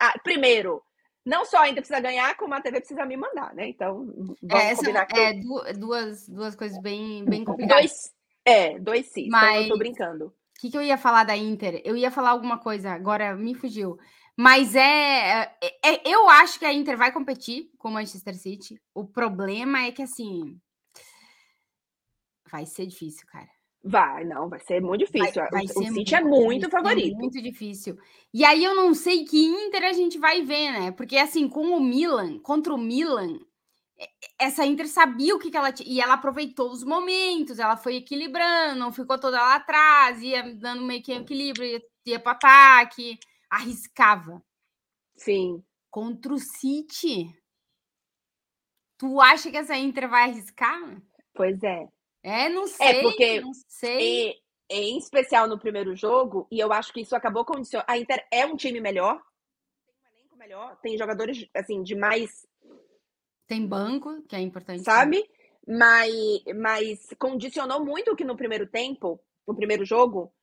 Ah, primeiro, não só ainda precisa ganhar, como a TV precisa me mandar, né? Então, vamos é, combinar É, duas, duas coisas bem, bem complicadas. Dois, é, dois sim. Mas... Então eu tô brincando. O que, que eu ia falar da Inter? Eu ia falar alguma coisa, agora me fugiu. Mas é, é, é, Eu acho que a Inter vai competir com o Manchester City. O problema é que, assim. Vai ser difícil, cara. Vai, não, vai ser muito difícil. Vai, vai o, o City é muito favorito. É muito difícil. E aí eu não sei que Inter a gente vai ver, né? Porque, assim, com o Milan, contra o Milan, essa Inter sabia o que, que ela tinha, e ela aproveitou os momentos, ela foi equilibrando, não ficou toda lá atrás, ia dando meio que equilíbrio, ia, ia para ataque, arriscava. Sim. Contra o City. Tu acha que essa Inter vai arriscar? Pois é. É, não é, sei. É porque não sei. E, em especial no primeiro jogo, e eu acho que isso acabou condicionando. A Inter é um time melhor, tem um elenco melhor, tem jogadores assim de mais tem banco, que é importante. Sabe? Mas, mas condicionou muito que no primeiro tempo, no primeiro jogo,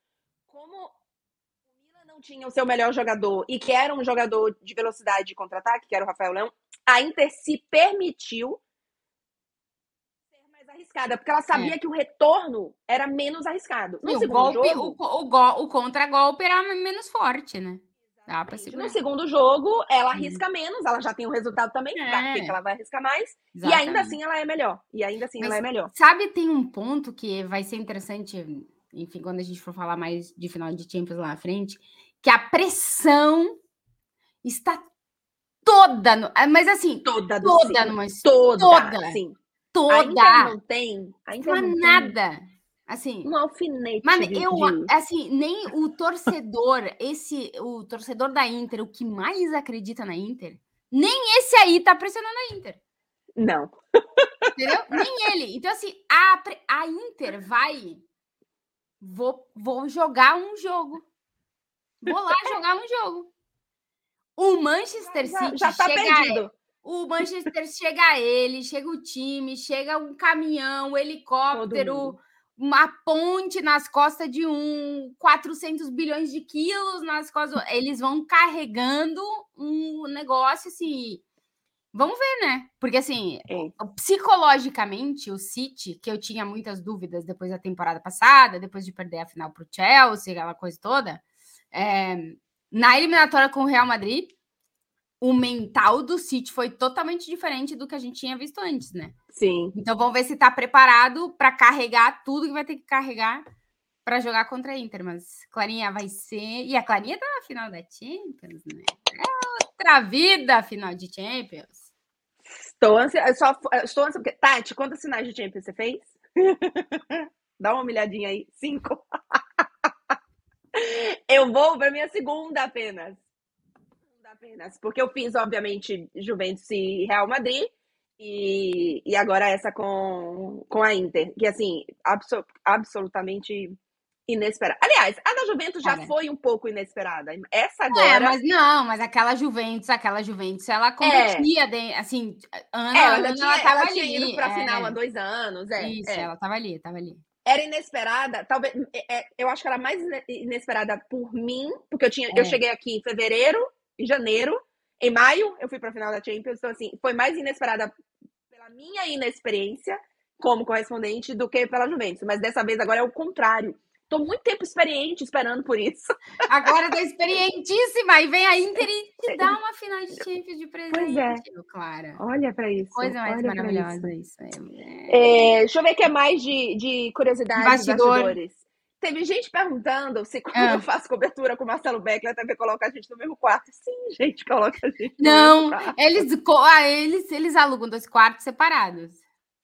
como o Milan não tinha o seu melhor jogador e que era um jogador de velocidade de contra-ataque, que era o Rafael Leão, a Inter se permitiu arriscada, porque ela sabia é. que o retorno era menos arriscado. No Sim, o golpe, jogo, o, o, o contra-golpe era menos forte, né? Dá pra No segundo jogo, ela arrisca menos, ela já tem o resultado também, é. pra que ela vai arriscar mais, Exatamente. e ainda assim ela é melhor. E ainda assim Mas, ela é melhor. Sabe, tem um ponto que vai ser interessante, enfim, quando a gente for falar mais de final de Champions lá na frente, que a pressão está toda, no, mas assim, toda, toda numa toda, toda, sim. Toda. Ainda não tem, ainda não, não nada. Tem. Assim, um alfinete. Mas eu, assim, nem o torcedor, esse, o torcedor da Inter, o que mais acredita na Inter, nem esse aí tá pressionando a Inter. Não. Entendeu? [LAUGHS] nem ele. Então, assim, a, a Inter vai. Vou, vou jogar um jogo. Vou lá jogar um jogo. O Manchester City já, já tá chega perdido. O Manchester chega a ele, chega o time, chega um caminhão, um helicóptero uma ponte nas costas de um 400 bilhões de quilos nas costas. Eles vão carregando um negócio assim. Vamos ver, né? Porque assim, é. psicologicamente, o City, que eu tinha muitas dúvidas depois da temporada passada, depois de perder a final para o Chelsea, aquela coisa toda, é, na eliminatória com o Real Madrid, o mental do City foi totalmente diferente do que a gente tinha visto antes, né? Sim. Então vamos ver se tá preparado para carregar tudo que vai ter que carregar para jogar contra a Inter. Mas Clarinha vai ser. E a Clarinha tá na final da Champions, né? É outra vida final de Champions. Estou ansiosa. Só, estou ansiosa. Tati, quantos sinais de Champions você fez? [LAUGHS] Dá uma olhadinha aí. Cinco. [LAUGHS] Eu vou para minha segunda apenas apenas, porque eu fiz, obviamente, Juventus e Real Madrid, e, e agora essa com, com a Inter, que assim, abso absolutamente inesperada. Aliás, a da Juventus já foi um pouco inesperada. Essa é, agora. É, mas não, mas aquela Juventus, aquela Juventus, ela competia, é. de, assim, ano, é, ela, ano, tinha, ela, tava ela tinha ido para a final há dois anos. É, Isso, é. ela tava ali, tava ali. Era inesperada, talvez. É, eu acho que era mais inesperada por mim, porque eu tinha, eu cheguei aqui em fevereiro, janeiro, em maio eu fui para a final da Champions, então assim, foi mais inesperada pela minha inexperiência como correspondente do que pela Juventus. Mas dessa vez agora é o contrário. Tô muito tempo experiente esperando por isso. [LAUGHS] Agora tô experientíssima e vem a Inter e te dá uma final de Champions de presente, pois é. Clara. Olha para isso. Coisa mais Olha maravilhosa isso. isso. É, deixa eu ver o que é mais de, de curiosidade Bastidor. bastidores. Teve gente perguntando se quando ah. eu faço cobertura com o Marcelo Beckler, a TV coloca a gente no mesmo quarto. Sim, gente, coloca a gente Não, eles, ah, eles, eles alugam dois quartos separados.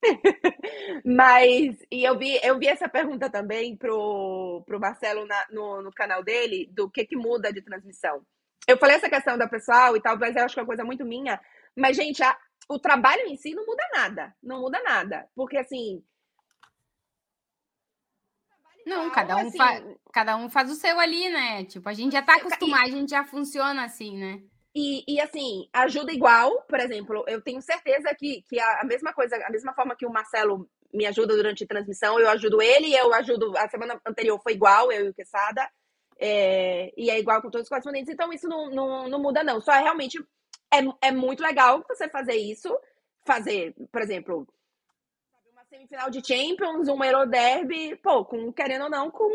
[LAUGHS] Mas, e eu vi, eu vi essa pergunta também pro, pro Marcelo na, no, no canal dele, do que que muda de transmissão. Eu falei essa questão da pessoal e talvez eu acho que é uma coisa muito minha, mas, gente, a, o trabalho em si não muda nada. Não muda nada. Porque, assim. Não, cada um, assim, fa cada um faz o seu ali, né? Tipo, a gente já tá acostumado, a gente já funciona assim, né? E, e, assim, ajuda igual, por exemplo, eu tenho certeza que, que a, mesma coisa, a mesma forma que o Marcelo me ajuda durante a transmissão, eu ajudo ele, eu ajudo. A semana anterior foi igual, eu e o Quesada, é, e é igual com todos os correspondentes, então isso não, não, não muda, não. Só é realmente é, é muito legal você fazer isso, fazer, por exemplo, semifinal de Champions, um Euroderby, pô, com, querendo ou não, com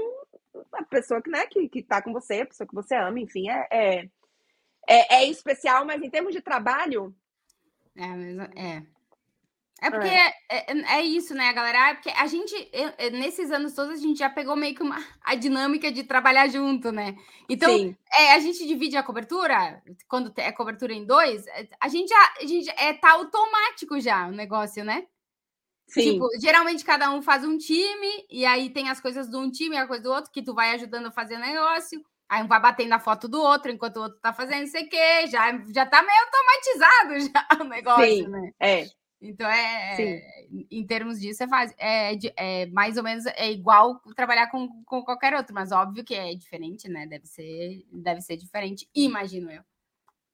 a pessoa que, né, que, que tá com você, a pessoa que você ama, enfim, é, é é, é especial, mas em termos de trabalho. É, é. É porque é. É, é, é isso, né, galera? É porque a gente, nesses anos todos, a gente já pegou meio que uma, a dinâmica de trabalhar junto, né? Então, é, a gente divide a cobertura, quando é cobertura em dois, é, a gente já a gente, é, tá automático já o negócio, né? Sim. Tipo, geralmente cada um faz um time, e aí tem as coisas de um time e a coisa do outro, que tu vai ajudando a fazer o negócio. Aí um vai batendo na foto do outro enquanto o outro tá fazendo não sei o quê. Já, já tá meio automatizado [LAUGHS] já o negócio, Sim, né? É. Então, é, é em termos disso, é, faz, é, é, mais ou menos é igual trabalhar com, com qualquer outro, mas óbvio que é diferente, né? Deve ser, deve ser diferente, imagino eu.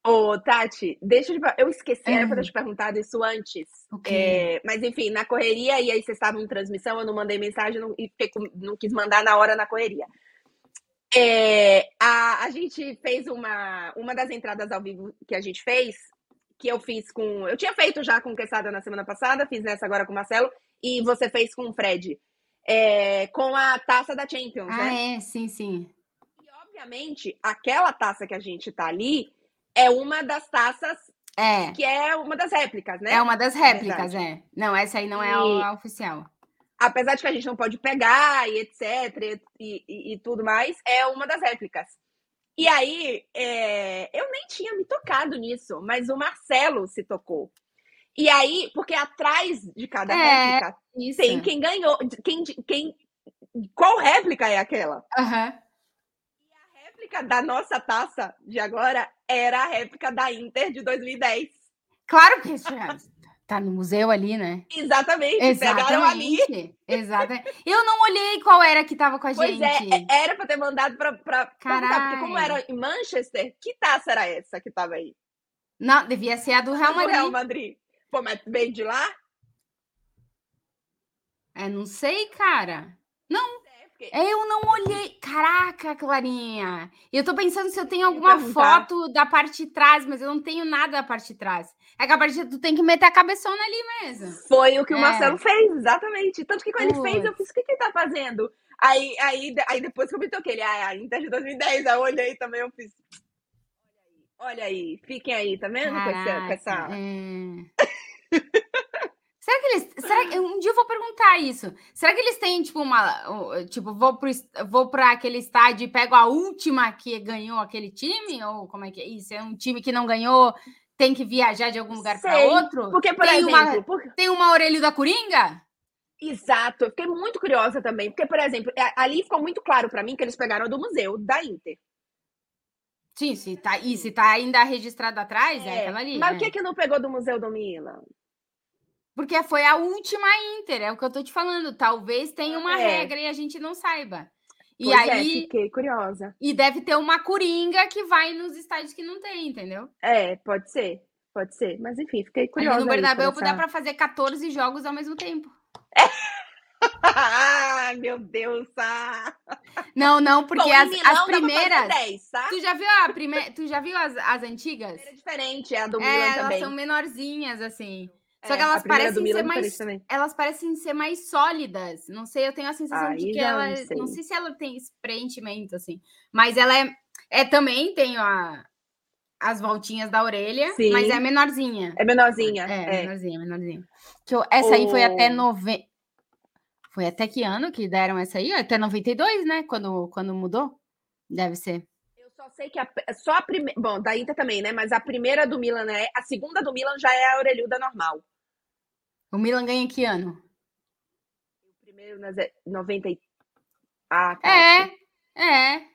Ô, Tati, deixa eu, eu esqueci, era pra ter te perguntado isso antes. Okay. É, mas enfim, na correria, e aí vocês estavam em transmissão, eu não mandei mensagem não, e não quis mandar na hora na correria. É, a, a gente fez uma, uma das entradas ao vivo que a gente fez, que eu fiz com. Eu tinha feito já com o Quesada na semana passada, fiz nessa agora com o Marcelo, e você fez com o Fred. É, com a taça da Champions, ah, né? É, sim, sim. E obviamente, aquela taça que a gente tá ali é uma das taças é. que é uma das réplicas, né? É uma das réplicas, é. Não, essa aí não é a, a oficial apesar de que a gente não pode pegar e etc. e, e, e tudo mais, é uma das réplicas. E aí, é, eu nem tinha me tocado nisso, mas o Marcelo se tocou. E aí, porque atrás de cada é, réplica isso. tem quem ganhou, quem, quem, qual réplica é aquela? Uhum. Réplica da nossa taça de agora era a réplica da Inter de 2010. Claro que já. Tá no museu ali, né? Exatamente, Exatamente. pegaram ali. Exatamente. Eu não olhei qual era que tava com a pois é, gente. É, era pra ter mandado pra, pra porque como era em Manchester, que taça era essa que tava aí? Não, devia ser a do Real Madrid. Do Real Madrid. Pô, mas veio de lá? É, não sei, cara. Não, eu não olhei. Caraca, Clarinha. Eu tô pensando se eu tenho alguma foto da parte de trás, mas eu não tenho nada da parte de trás. É que a parte tu tem que meter a cabeçona ali mesmo. Foi o que é. o Marcelo fez, exatamente. Tanto que quando ele fez, eu fiz, o que, que ele tá fazendo? Aí, aí, aí depois que eu me toquei, ele, ah, Inter de 2010, aí eu olhei também, eu fiz. Olha aí, olha aí, fiquem aí, tá vendo? Caraca, com essa. Com essa... É... [LAUGHS] Será que eles. Será que, um dia eu vou perguntar isso. Será que eles têm, tipo, uma. Tipo, vou para vou aquele estádio e pego a última que ganhou aquele time? Ou como é que é isso? É um time que não ganhou, tem que viajar de algum lugar para outro? Porque, por tem exemplo. Uma, por... Tem uma orelha da Coringa? Exato. Eu fiquei muito curiosa também. Porque, por exemplo, ali ficou muito claro para mim que eles pegaram do museu da Inter. Sim, se tá, e se tá ainda registrado atrás, é, é aquela ali. Mas o que que não pegou do Museu do Milan? Porque foi a última Inter, é o que eu tô te falando. Talvez tenha uma é. regra e a gente não saiba. E pois é, aí. É, fiquei curiosa. E deve ter uma coringa que vai nos estádios que não tem, entendeu? É, pode ser. Pode ser. Mas enfim, fiquei curiosa. No Bernabéu dá para fazer 14 jogos ao mesmo tempo. É. [LAUGHS] Ai, meu Deus! Ah. Não, não, porque Bom, as, as primeiras. 10, tá? Tu já viu a primeira? Tu já viu as, as antigas? É diferente, é a do é, Milan elas são menorzinhas, assim. Só é, que elas parecem ser mais. Elas parecem ser mais sólidas. Não sei, eu tenho a sensação Aí de que ela. Não sei. não sei. se ela tem preenchimento, assim. Mas ela é. É também tem a, as voltinhas da orelha, Sim. mas é menorzinha. É menorzinha. É, é. menorzinha, menorzinha. Que eu, essa aí foi até nove... Foi até que ano que deram essa aí? Até 92, né? Quando, quando mudou? Deve ser. Eu só sei que a, só a primeira. Bom, da Inter também, né? Mas a primeira do Milan é. A segunda do Milan já é a orelhuda normal. O Milan ganha que ano? O primeiro nas 90 e... Ah, tá. É, é.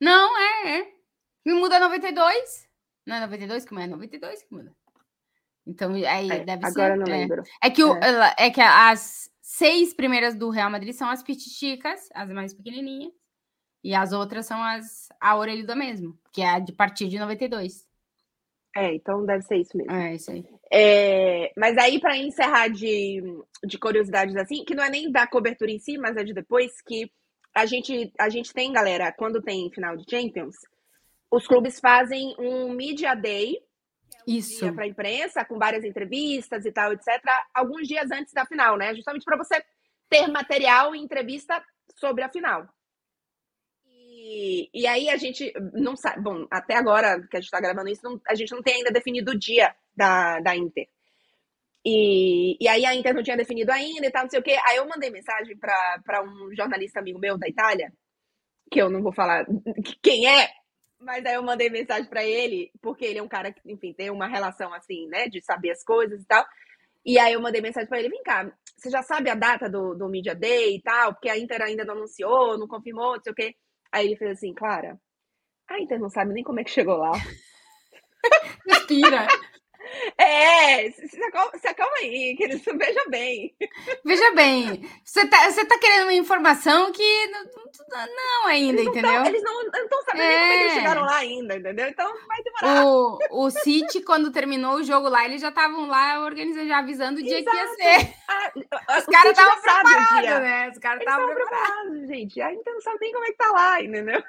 Não, é, é. E muda 92. Não é 92 que muda? É 92 que muda. Então, aí é, deve agora ser. Agora não é. lembro. É que, o, é. é que as seis primeiras do Real Madrid são as pititicas, as mais pequenininhas. E as outras são as a orelhuda mesmo, que é a de partir de 92. É, então deve ser isso mesmo. É, isso aí. É, mas aí, para encerrar de, de curiosidades assim, que não é nem da cobertura em si, mas é de depois, que a gente, a gente tem, galera, quando tem final de Champions, os clubes fazem um Media Day. É um Isso. Para a imprensa, com várias entrevistas e tal, etc., alguns dias antes da final, né? Justamente para você ter material e entrevista sobre a final. E, e aí a gente não sabe. Bom, até agora que a gente está gravando isso, não, a gente não tem ainda definido o dia da, da Inter. E, e aí a Inter não tinha definido ainda e tal, não sei o quê. Aí eu mandei mensagem para um jornalista amigo meu da Itália, que eu não vou falar quem é, mas aí eu mandei mensagem para ele, porque ele é um cara que, enfim, tem uma relação assim, né, de saber as coisas e tal. E aí eu mandei mensagem para ele, vem cá, você já sabe a data do, do Media Day e tal? Porque a Inter ainda não anunciou, não confirmou, não sei o quê. Aí ele fez assim, Clara, a Inter não sabe nem como é que chegou lá. [LAUGHS] Respira. É, se acalma, se acalma aí, querido, [LAUGHS] veja bem. Veja bem, você tá, você tá querendo uma informação que não, não ainda, eles entendeu? Tão, eles não estão sabendo é. nem como é que eles é. chegaram lá ainda, entendeu? Então vai demorar. O, o City, quando terminou o jogo lá, eles já estavam lá organizando, já avisando o dia Exato. que ia ser. Ah, Os caras estavam preparados, né? Os caras estavam preparados. preparados, gente. A gente não sabe nem como é que tá lá, entendeu?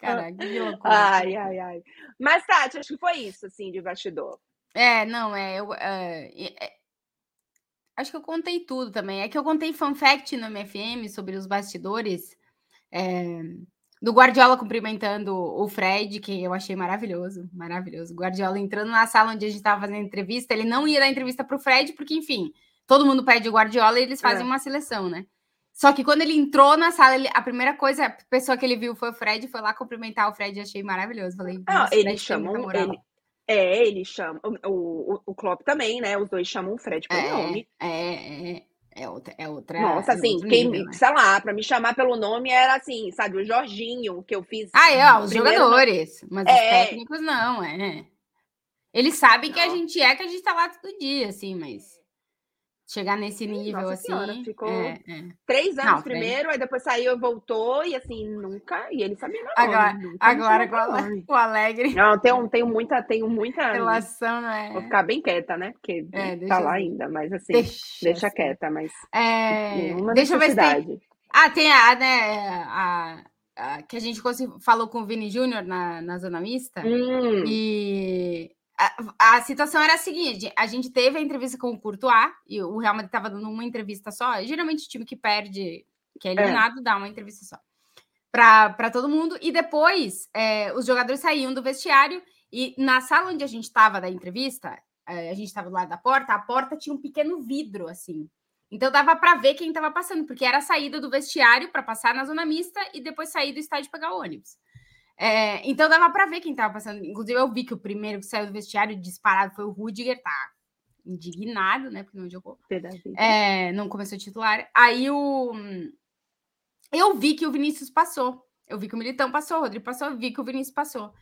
Caraca, que loucura. Ai, ai, ai. Mas, Tati, acho que foi isso, assim, de bastidor. É, não, é, eu, é, é, acho que eu contei tudo também. É que eu contei fun fact no MFM sobre os bastidores é, do Guardiola cumprimentando o Fred, que eu achei maravilhoso, maravilhoso. O Guardiola entrando na sala onde a gente estava fazendo entrevista, ele não ia dar entrevista para o Fred, porque, enfim, todo mundo pede o Guardiola e eles fazem é. uma seleção, né? Só que quando ele entrou na sala, ele, a primeira coisa, a pessoa que ele viu foi o Fred, foi lá cumprimentar o Fred, achei maravilhoso. Falei, ah, ele chamou, ele, é, ele chama. O, o, o Klopp também, né? Os dois chamam o Fred pelo é, nome. É, é, é outra. É outra Nossa, assim, quem, nível, né? sei lá, pra me chamar pelo nome era assim, sabe, o Jorginho, que eu fiz. Ah, é, ó, os jogadores. Mas é, os técnicos não, é. Eles sabem não. que a gente é, que a gente tá lá todo dia, assim, mas chegar nesse nível Nossa assim. Senhora, ficou é, é. três anos não, primeiro, aí depois saiu, voltou e assim nunca. E ele sabia meu Agora, nome, agora com, [LAUGHS] o Alegre. Não, tenho, tenho muita, tenho muita relação, né? Vou ficar bem quieta, né? Porque é, tá lá ainda, mas assim, deixa, deixa assim. quieta, mas é... deixa eu ver se tem... Ah, tem a, né, a, a, que a gente falou com o Vini Júnior na, na Zona Mista. Hum. E a, a, situação era a seguinte: a gente teve a entrevista com o Courtois, e o Real Madrid estava dando uma entrevista só. Geralmente, o time que perde, que é, é. eliminado, é. dá uma entrevista só para todo mundo. E depois, é, os jogadores saíam do vestiário, e na sala onde a gente estava da entrevista, é, a gente estava do lado da porta, a porta tinha um pequeno vidro, assim. Então dava para ver quem estava passando, porque era a saída do vestiário para passar na zona mista e depois sair do estádio pegar o ônibus. É, então dava para ver quem estava passando. Inclusive, eu vi que o primeiro que saiu do vestiário disparado foi o Rudiger, tá indignado, né? Porque não jogou. É, não começou titular. Aí o. Eu vi que o Vinícius passou. Eu vi que o Militão passou, o Rodrigo passou, eu vi que o Vinícius passou.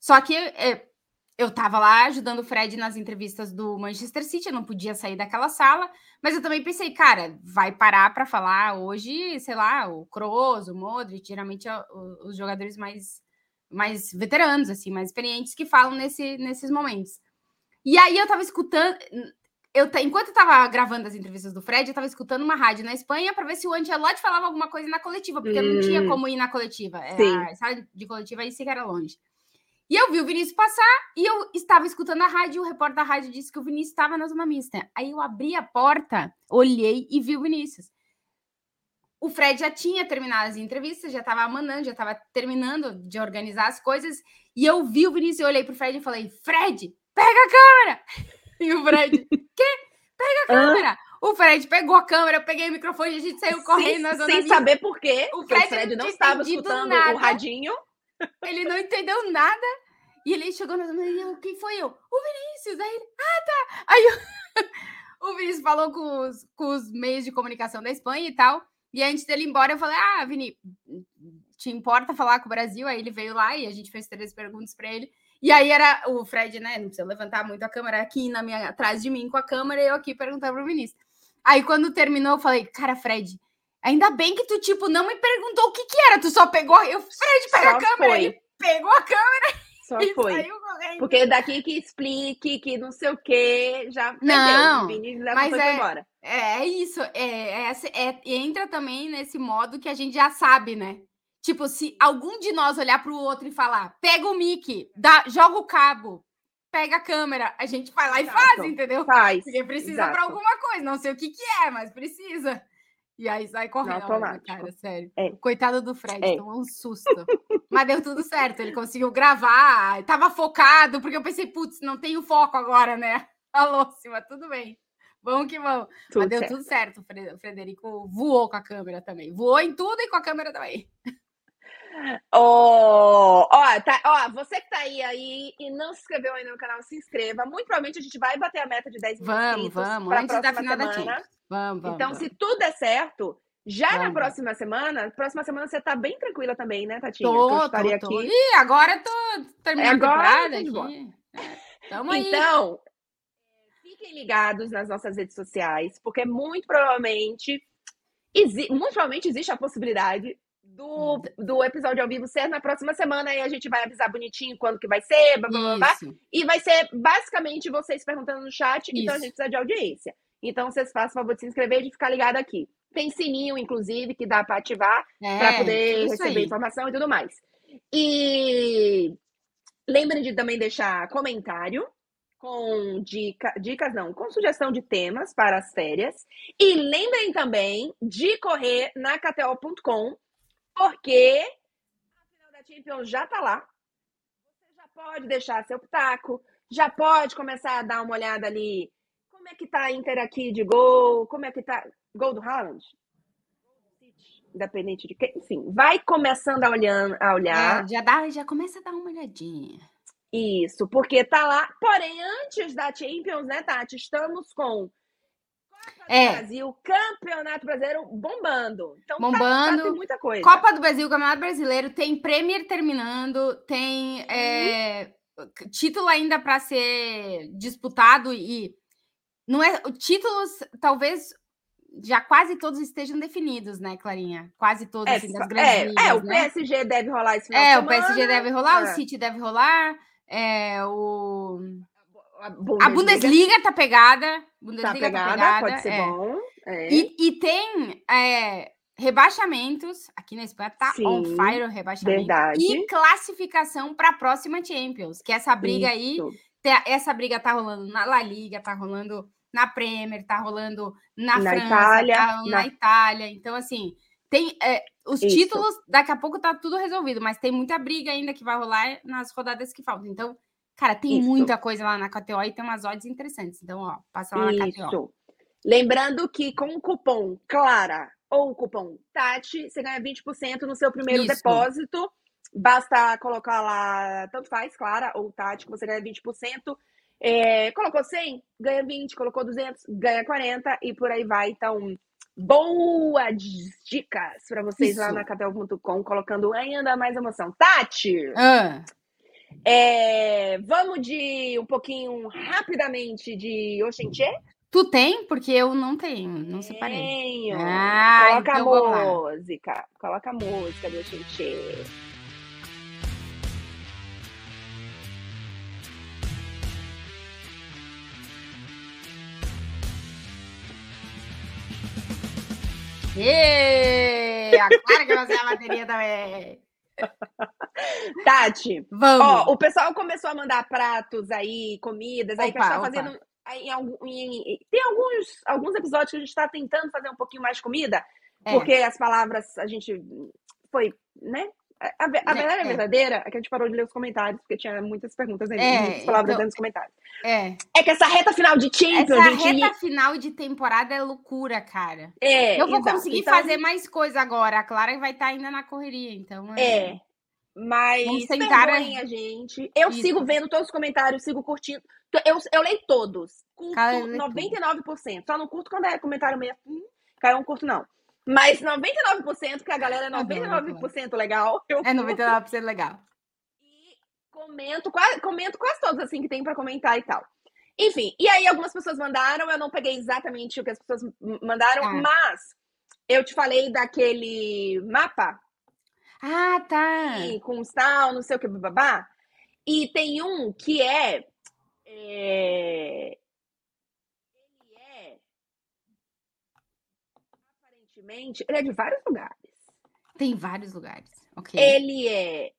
Só que é, eu tava lá ajudando o Fred nas entrevistas do Manchester City, eu não podia sair daquela sala, mas eu também pensei, cara, vai parar para falar hoje, sei lá, o Kroos, o Modric, geralmente é os jogadores mais mais veteranos assim, mais experientes que falam nesse, nesses momentos. E aí eu tava escutando, eu enquanto eu tava gravando as entrevistas do Fred, eu tava escutando uma rádio na Espanha para ver se o Ancelotti falava alguma coisa na coletiva, porque hum, não tinha hum. como ir na coletiva. Era, a sala de coletiva aí sim que era longe. E eu vi o Vinícius passar e eu estava escutando a rádio, o repórter da rádio disse que o Vinícius estava na zona mista. Aí eu abri a porta, olhei e vi o Vinícius. O Fred já tinha terminado as entrevistas, já estava mandando, já estava terminando de organizar as coisas. E eu vi o Vinícius, eu olhei para o Fred e falei: Fred, pega a câmera! [LAUGHS] E o Fred, quê? Pega a câmera! O Fred pegou a câmera, eu peguei o microfone e a gente saiu correndo sem, saber por quê. O Fred, o Fred não, não estava escutando nada. o radinho. Ele não entendeu nada. E ele chegou na zona e eu, quem foi eu? O Vinícius. Aí ele, ah, tá. Aí eu... [LAUGHS] o Vinícius falou com os, com os meios de comunicação da Espanha e tal. E antes dele ir embora, eu falei, ah, Vini, te importa falar com o Brasil? Aí ele veio lá e a gente fez três perguntas para ele. E aí era o Fred, né? Não precisa levantar muito a câmera aqui na minha, atrás de mim com a câmera e eu aqui perguntando pro Vinícius. Aí quando terminou, eu falei, cara, Fred, ainda bem que tu, tipo, não me perguntou o que que era, tu só pegou. Eu, Fred, pega só a câmera. Foi. Ele pegou a câmera só e foi. Porque daqui que explique, que não sei o quê, já não, perdeu. O mas é, embora. É isso. É, é, é, entra também nesse modo que a gente já sabe, né? Tipo, se algum de nós olhar para o outro e falar, pega o mic, dá, joga o cabo, pega a câmera, a gente vai lá e faz, entendeu? Faz. Porque precisa para alguma coisa, não sei o que, que é, mas precisa. E aí sai correndo, cara, sério. É. Coitado do Fred, é. tomou um susto. mas deu tudo certo, ele conseguiu gravar, tava focado, porque eu pensei, putz, não tenho foco agora, né? [LAUGHS] Alô, cima, tudo bem. Vamos que vamos. Tudo mas deu certo. tudo certo. O Frederico voou com a câmera também. Voou em tudo e com a câmera também. Oh, ó, tá, ó, você que tá aí, aí e não se inscreveu ainda no canal, se inscreva. Muito provavelmente a gente vai bater a meta de 10 mil vamos, inscritos. Vamos, vamos, antes da final semana. da Vamos, vamos. Então, vamos. se tudo der certo, já vamos. na próxima semana, próxima semana você tá bem tranquila também, né, Tatinha? Tô, tô, aqui. tô. Ih, agora tô terminando é agora, a temporada aqui. Tamo aí. Então, fiquem ligados nas nossas redes sociais, porque muito provavelmente, muito provavelmente existe a possibilidade do, do episódio ao vivo ser na próxima semana e a gente vai avisar bonitinho quando que vai ser, blá, blá, blá, e vai ser basicamente vocês perguntando no chat, Isso. então a gente precisa de audiência. Então vocês façam o favor de se inscrever e de ficar ligado aqui. Tem sininho, inclusive, que dá para ativar é, para poder receber aí. informação e tudo mais. E lembrem de também deixar comentário com dica, dicas, não, com sugestão de temas para as férias. E lembrem também de correr na KTO.com porque a final da Champions já tá lá. Você já pode deixar seu pitaco, já pode começar a dar uma olhada ali. Como é que tá a Inter aqui de gol? Como é que tá. Gol do Haaland? Independente de quem. Enfim, vai começando a olhar. A olhar. É, já, dá, já começa a dar uma olhadinha. Isso, porque tá lá. Porém, antes da Champions, né, Tati? Estamos com é. Brasil, Campeonato Brasileiro bombando. Então, bombando. Tá, tá, muita coisa. Copa do Brasil, Campeonato Brasileiro, tem Premier terminando, tem uhum. é, título ainda para ser disputado e não é títulos talvez já quase todos estejam definidos, né, Clarinha? Quase todos é, assim, das grandes é, ligas, é, o né? PSG deve rolar esse final É, o PSG deve rolar, o é. City deve rolar, é, o a Bundesliga, a Bundesliga tá pegada. Tá Bundesliga tá pegada, tá pegada pode ser é. bom. É. E, e, tem é, rebaixamentos. Aqui na Espanha tá Sim, on fire o rebaixamento. Verdade. E classificação para a próxima Champions. Que essa briga Isso. aí, essa briga tá rolando na La Liga, tá rolando na Premier, tá rolando na, na França, Itália, tá rolando na... na... Itália. Então, assim, tem é, os Isso. títulos, daqui a pouco tá tudo resolvido, mas tem muita briga ainda que vai rolar nas rodadas que faltam. Então, Cara, tem Isso. muita coisa lá na KTO e tem umas odds interessantes. Então, ó, passa lá na Isso. KTO. Lembrando que com o cupom CLARA ou o cupom TATI, você ganha 20% no seu primeiro Isso. depósito. Basta colocar lá, tanto faz, Clara ou Tati, que você ganha 20%. É, colocou 100, ganha 20, colocou 200, ganha 40 e por aí vai. Então, boas dicas para vocês Isso. lá na KTO.com, colocando ainda mais emoção. Tati! Ah. É, vamos de um pouquinho rapidamente de Oxenxê? Tu tem? Porque eu não tenho, não separei. Tenho. Ah, coloca então a música. Coloca a música do Oxenxê. Ê, Agora que eu sei a bateria também. [LAUGHS] Tati, Vamos. ó, o pessoal começou a mandar pratos aí, comidas aí que a gente Opa, tá opa. fazendo. aí Em, tem alguns, alguns episódios que a gente tá tentando fazer um pouquinho mais de comida, É. porque as palavras a gente foi, né? A, a, Né, verdade é. verdadeira é que a gente parou de ler os comentários, porque tinha muitas perguntas aí, É, muitas palavras então- dentro dos comentários. É. É que essa reta final de Champions, Essa gente. reta final de temporada é loucura, cara. É, eu vou exato. conseguir Então, fazer mais coisa agora. A Clara vai estar ainda na correria, então. É. Mas Vamos tentar, perdoem a gente. Eu Isso. sigo vendo todos os comentários, sigo curtindo. Eu, eu leio todos. Curto Cara, eu leio 99%. Só não curto quando é comentário meio assim. Eu não curto, não. Mas 99%, porque a galera é Adoro, 99% legal. Eu É curto 99% legal. e comento quase, comento quase todos assim que tem pra comentar e tal. Enfim, e aí algumas pessoas mandaram, eu não peguei exatamente o que as pessoas mandaram, Tá. mas eu te falei daquele mapa Ah, tá. e com os tal, não sei o que, babá. E tem um que é. é, Ele é. Aparentemente, ele é de vários lugares. Tem vários lugares. Ok. Ele é.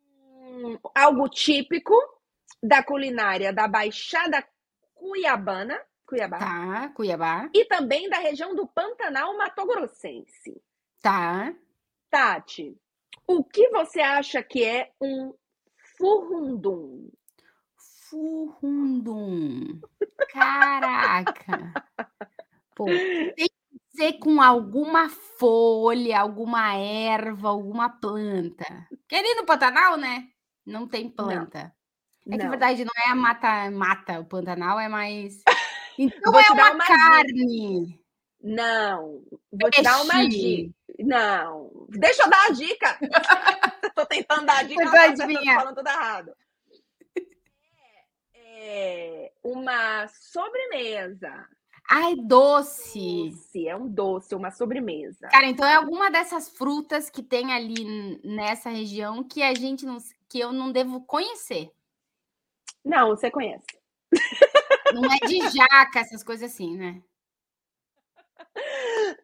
hum, algo típico da culinária da Baixada Cuiabana. Cuiabá. Tá, Cuiabá. E também da região do Pantanal Mato Grossense. Tá. Tati, o que você acha que é um furrundum? Furundum. Caraca. Pô, [LAUGHS] ser com alguma folha, alguma erva, alguma planta. Querendo Pantanal, né? Não tem planta. É que, na Não. verdade, não é a mata, mata, o Pantanal é mais. [LAUGHS] Então Vou é uma uma dica. carne. Não. Vou te dar uma Peixe. dica. Não. Deixa eu dar a dica. [LAUGHS] Tô tentando dar a dica, ela tá falando tudo errado. É, é uma sobremesa. Ai, doce. Doce, é um doce, uma sobremesa. Cara, então é alguma dessas frutas que tem ali nessa região que a gente não, que eu não devo conhecer. Não, você conhece. Não é de jaca, essas coisas assim, né?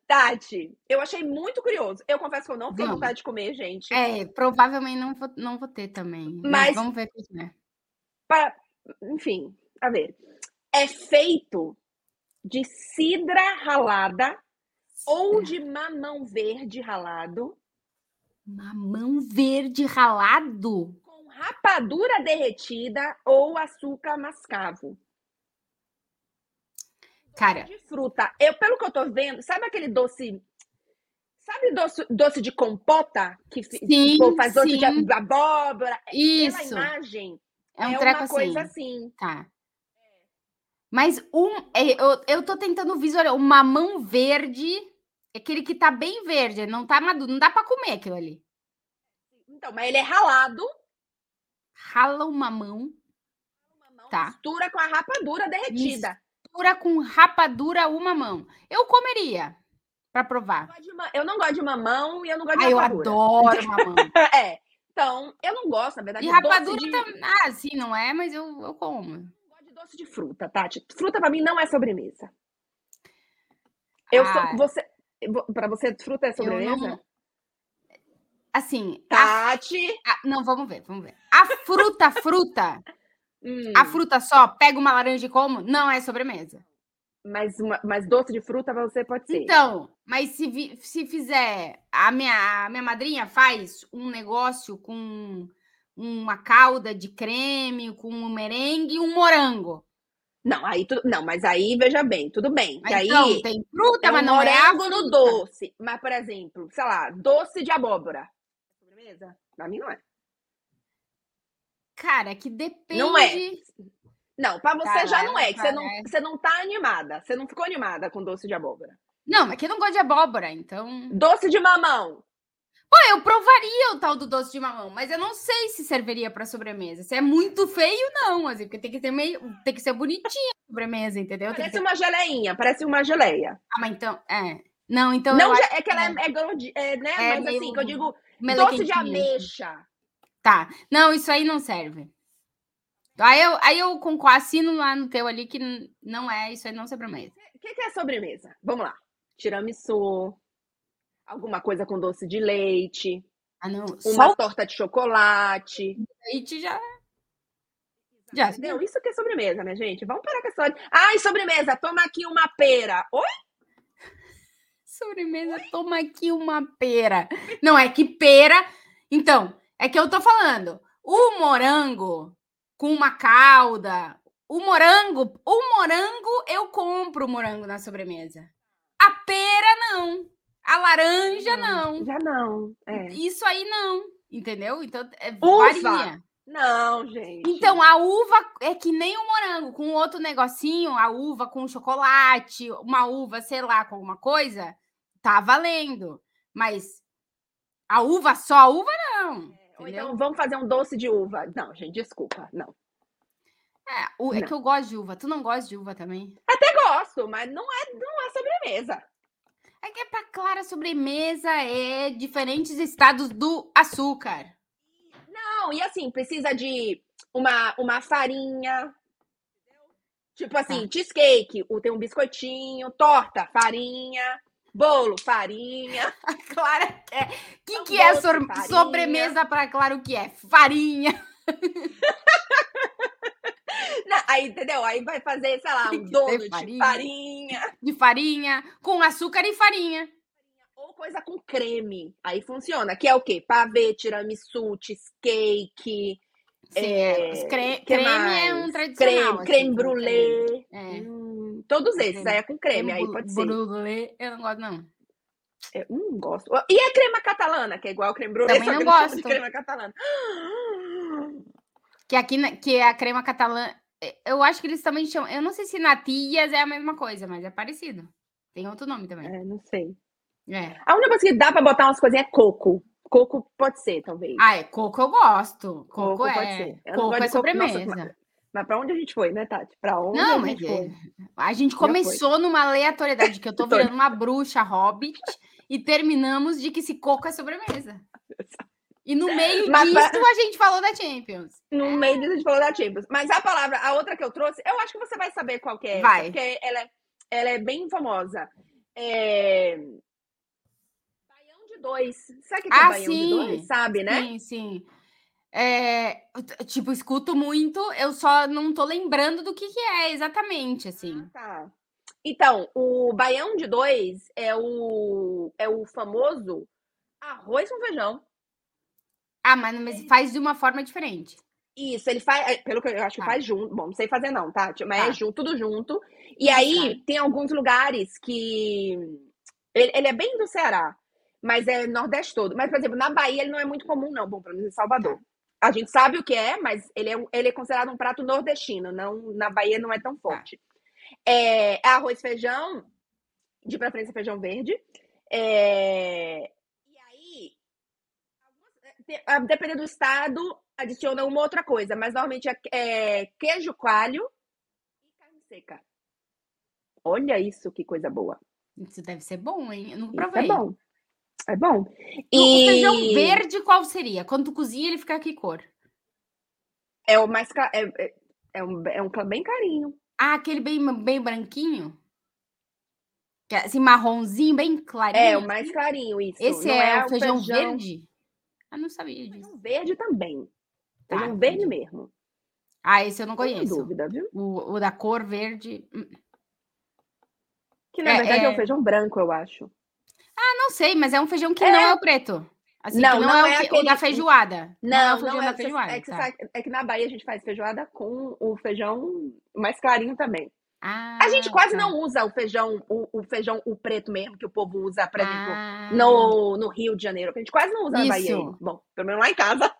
Tati, eu achei muito curioso. Eu confesso que eu não tenho Vamos. vontade de comer, gente. É, provavelmente não vou, não vou ter também. Mas, Mas- vamos ver o que é. Para- Enfim, a ver. É feito de cidra ralada ou de mamão verde ralado Mamão verde ralado. com rapadura derretida ou açúcar mascavo. Cara, De fruta. Eu, pelo que eu tô vendo, sabe aquele doce. Sabe doce, doce de compota? Que Sim, faz doce sim. de abóbora? isso. Pela imagem, É um é uma assim. coisa assim. Tá. Mas um, é, eu, eu tô tentando visualizar. O mamão verde, é aquele que tá bem verde, não tá maduro, não dá pra comer aquilo ali. Então, mas ele é ralado, Rala o mamão, mamão, Tá. mistura com a rapadura derretida. mistura com rapadura o mamão. Eu comeria pra Eu, provar. eu não gosto de mamão e eu não gosto de eu rapadura. adoro [LAUGHS] mamão. É. Então, eu não gosto, na verdade, E rapadura de... também. Ah, sim, não é, mas eu, eu como. Gosto de doce de fruta, Tati. Fruta pra mim não é sobremesa. Eu Ah. sou, você, vo- pra você, fruta é sobremesa? não. Assim, a- Tati. a- não, vamos ver, vamos ver. A fruta, fruta, [LAUGHS] Hum, a fruta só, pega uma laranja e como, não é sobremesa. mas, uma- mas doce de fruta você pode ser. Então, mas se, vi- se fizer, a minha, a minha madrinha faz um negócio com uma calda de creme, com um merengue e um morango. Não, aí tu, não, mas aí veja bem, tudo bem. Que aí então, tem fruta, é mas um não é morango no fruta. doce. Mas, por exemplo, sei lá, doce de abóbora. Sobremesa? Pra mim não é. Cara, que depende. Não é. Não, pra você já não é, que você não, você não tá animada. Você não ficou animada com doce de abóbora. Não, mas que eu não gosto de abóbora, então. Doce de mamão. Pô, eu provaria o tal do doce de mamão, mas eu não sei se serviria para sobremesa. Se é muito feio, não, assim, porque tem que ter meio, tem que ser bonitinha a sobremesa, entendeu? Parece ter... uma geleinha, parece uma geleia. Ah, mas então, é. Não, então. Não, é que ela é, é, é né? É mas assim, que eu digo doce de ameixa. Tá. Não, isso aí não serve. Aí eu, aí eu assino lá no teu ali que não é, isso aí não é sobremesa. O que, que é sobremesa? Vamos lá. Tiramisu, alguma coisa com doce de leite. Ah, não. Uma Só... torta de chocolate. Leite já. Já. Entendeu? Isso que é sobremesa, minha gente. Vamos parar com essa. Ai, sobremesa, toma aqui uma pera. Oi? [LAUGHS] Sobremesa, Oi? toma aqui uma pera. Não, é que pera. Então, é que eu tô falando. O morango com uma calda. O morango, o morango, eu compro o morango na sobremesa. A pera, não. A laranja, não. Já não. É. Isso aí, não. Entendeu? Então, é, varia. Não, gente. Então, a uva é que nem o morango, com outro negocinho, a uva com chocolate, uma uva, sei lá, com alguma coisa, tá valendo. Mas a uva só, a uva não. Ou então vamos fazer um doce de uva. Não, gente, desculpa, não. É, o, é que eu gosto de uva. Tu não gosta de uva também? Até gosto, mas não é, não é sobremesa. É que é pra clara sobremesa é diferentes estados do açúcar. Não, e assim, precisa de uma, uma farinha. Tipo assim, tá. cheesecake, tem um biscoitinho, torta, farinha. Bolo, farinha. [LAUGHS] A Clara quer. O que, é que é sobremesa para Clara? O que é? Farinha. [LAUGHS] Não, aí, entendeu? Aí vai fazer, sei lá, um dono de farinha. De farinha, com açúcar e farinha. Ou coisa com creme. Aí funciona. Que é o quê? Pavê, tiramisu, cheesecake. Sim, é, é cre creme mais? é um tradicional. Creme, assim, creme brulee. É. Hum. Todos esses, aí é com creme, aí pode ser. Brulee, eu não gosto, não. Eu não gosto. E a crema catalana, que é igual creme brulee, Também não gosto. crema catalana. Que aqui, que a crema catalana, é, eu acho que eles também chamam, eu não sei se natias é a mesma coisa, mas é parecido. Tem outro nome também. É, não sei. É. A única coisa que dá pra botar umas coisinhas é coco. Coco pode ser, talvez. Ah, é coco eu gosto. Coco, coco é. Pode ser. Eu coco é sobremesa. Nossa, mas para onde a gente foi, né, Tati? Para onde não, a gente foi? A gente começou numa aleatoriedade que eu [LAUGHS] tô virando uma bruxa hobbit e terminamos de que esse coco é sobremesa. [LAUGHS] E no meio Mas, disso pra... a gente falou da Champions. No meio disso a gente falou da Champions. Mas a palavra, a outra que eu trouxe, eu acho que você vai saber qual que é. Vai. Porque ela é, ela é bem famosa. É... Baião de dois. Sabe o que é ah, baião sim. de dois? Sabe, né? Sim, sim. É, tipo, escuto muito, eu só não tô lembrando do que, que é exatamente, assim. Ah, tá. Então, o baião de dois é o, é o famoso arroz com feijão. Ah, mas, mas faz de uma forma diferente. Isso, ele faz, é, pelo que eu acho que tá. faz junto. Bom, não sei fazer não, tá? Mas é tá. é junto, tudo junto. E aí, tá. tem alguns lugares que. Ele, ele, é bem do Ceará, mas é Nordeste todo. Mas, por exemplo, na Bahia ele não é muito comum, não. Bom, pelo menos em Salvador. Tá a gente sabe o que é, mas ele é, ele é considerado um prato nordestino, não na Bahia não é tão forte. É, arroz, feijão, de preferência feijão verde. É, aí, dependendo do estado, adiciona uma outra coisa, mas normalmente é, é queijo coalho e carne seca. Olha isso, que coisa boa. Isso deve ser bom, hein? Eu não provei. Isso é bom. É bom. E... O feijão verde qual seria? Quando tu cozinha, ele fica que cor? É o mais... É, é, é, um, é um bem carinho. Ah, aquele bem, bem branquinho? Que é assim, marronzinho, bem clarinho. É, o mais clarinho, isso. Esse é, é, o feijão, feijão, verde? Ah, não sabia disso. Feijão verde também. Tá, feijão verde mesmo. Ah, esse eu não conheço. Sem dúvida, viu? O, o da cor verde. Hum. Que na é, verdade é... é o feijão branco, eu acho. Ah, não sei, mas é um feijão que é. não é o preto. Assim, não, não, não, é, é o, que, aquele... o da feijoada. Não, não é o feijão da é feijoada. É que, tá. é que na Bahia a gente faz feijoada com o feijão mais clarinho também. Ah, a gente quase tá. não usa o feijão, o, o, feijão, o preto mesmo, que o povo usa, por exemplo, ah. no, no Rio de Janeiro. A gente quase não usa Isso. na Bahia. Bom, pelo menos lá em casa.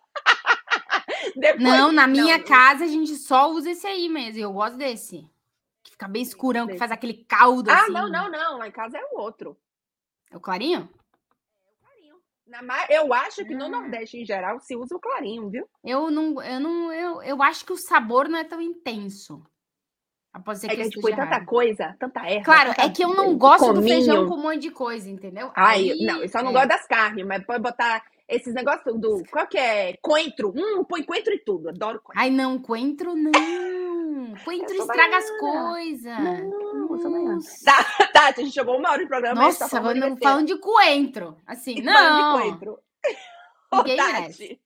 [LAUGHS] Depois, não, na minha não. casa a gente só usa esse aí mesmo. Eu gosto desse. Que fica bem escurão, que faz aquele caldo ah, assim. não, não, não. Lá em casa é o outro. É o clarinho? É o clarinho. Na, eu acho que no ah. Nordeste, em geral, se usa o clarinho, viu? Eu não, eu não, eu, eu acho que o sabor não é tão intenso. Pode ser que, é que tipo, tanta coisa, tanta erva. Claro, tanta é que eu não gosto cominho. do feijão com um monte de coisa, entendeu? Ai, Aí, não, eu só não é. gosto das carnes, mas pode botar esses negócios do. Qual que é? Coentro. Hum, põe coentro e tudo. Adoro coentro. Ai, não, coentro não. Coentro estraga baiana. as coisas. Não, baiana. Tá, tá, a gente chegou uma hora de programa. Nossa, tá falando, falando de coentro. Assim, e não. Falando de coentro. [LAUGHS] Ninguém merece.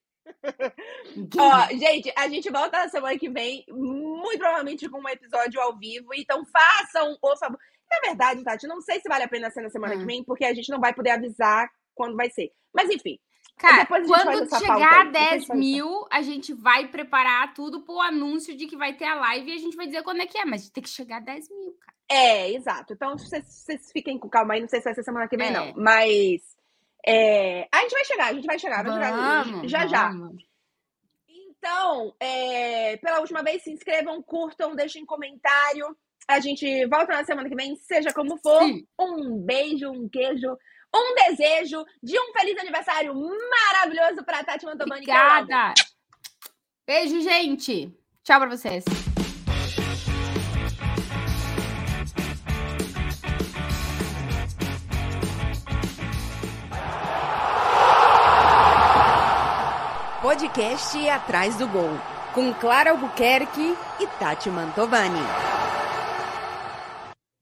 Ó, gente, a gente volta na semana que vem, muito provavelmente com um episódio ao vivo. Então façam o favor. Na verdade, Tati, não sei se vale a pena ser na semana hum. que vem, porque a gente não vai poder avisar quando vai ser. Mas enfim, Cara, quando chegar a 10 mil, a gente vai preparar tudo pro anúncio de que vai ter a live e a gente vai dizer quando é que é, mas tem que chegar a 10 mil, cara. É, exato. Então, vocês, fiquem com calma aí, não sei se vai ser semana que vem, é. não. Mas é, a gente vai chegar, a gente vai chegar, vai chegar vamos, já já. Então, é, pela última vez, se inscrevam, curtam, deixem comentário. A gente volta na semana que vem, seja como for. Sim. Um beijo, um queijo um desejo de um feliz aniversário maravilhoso para Tati Mantovani. Obrigada. Beijo, gente. Tchau para vocês. Podcast Atrás do Gol, com Clara Albuquerque e Tati Mantovani.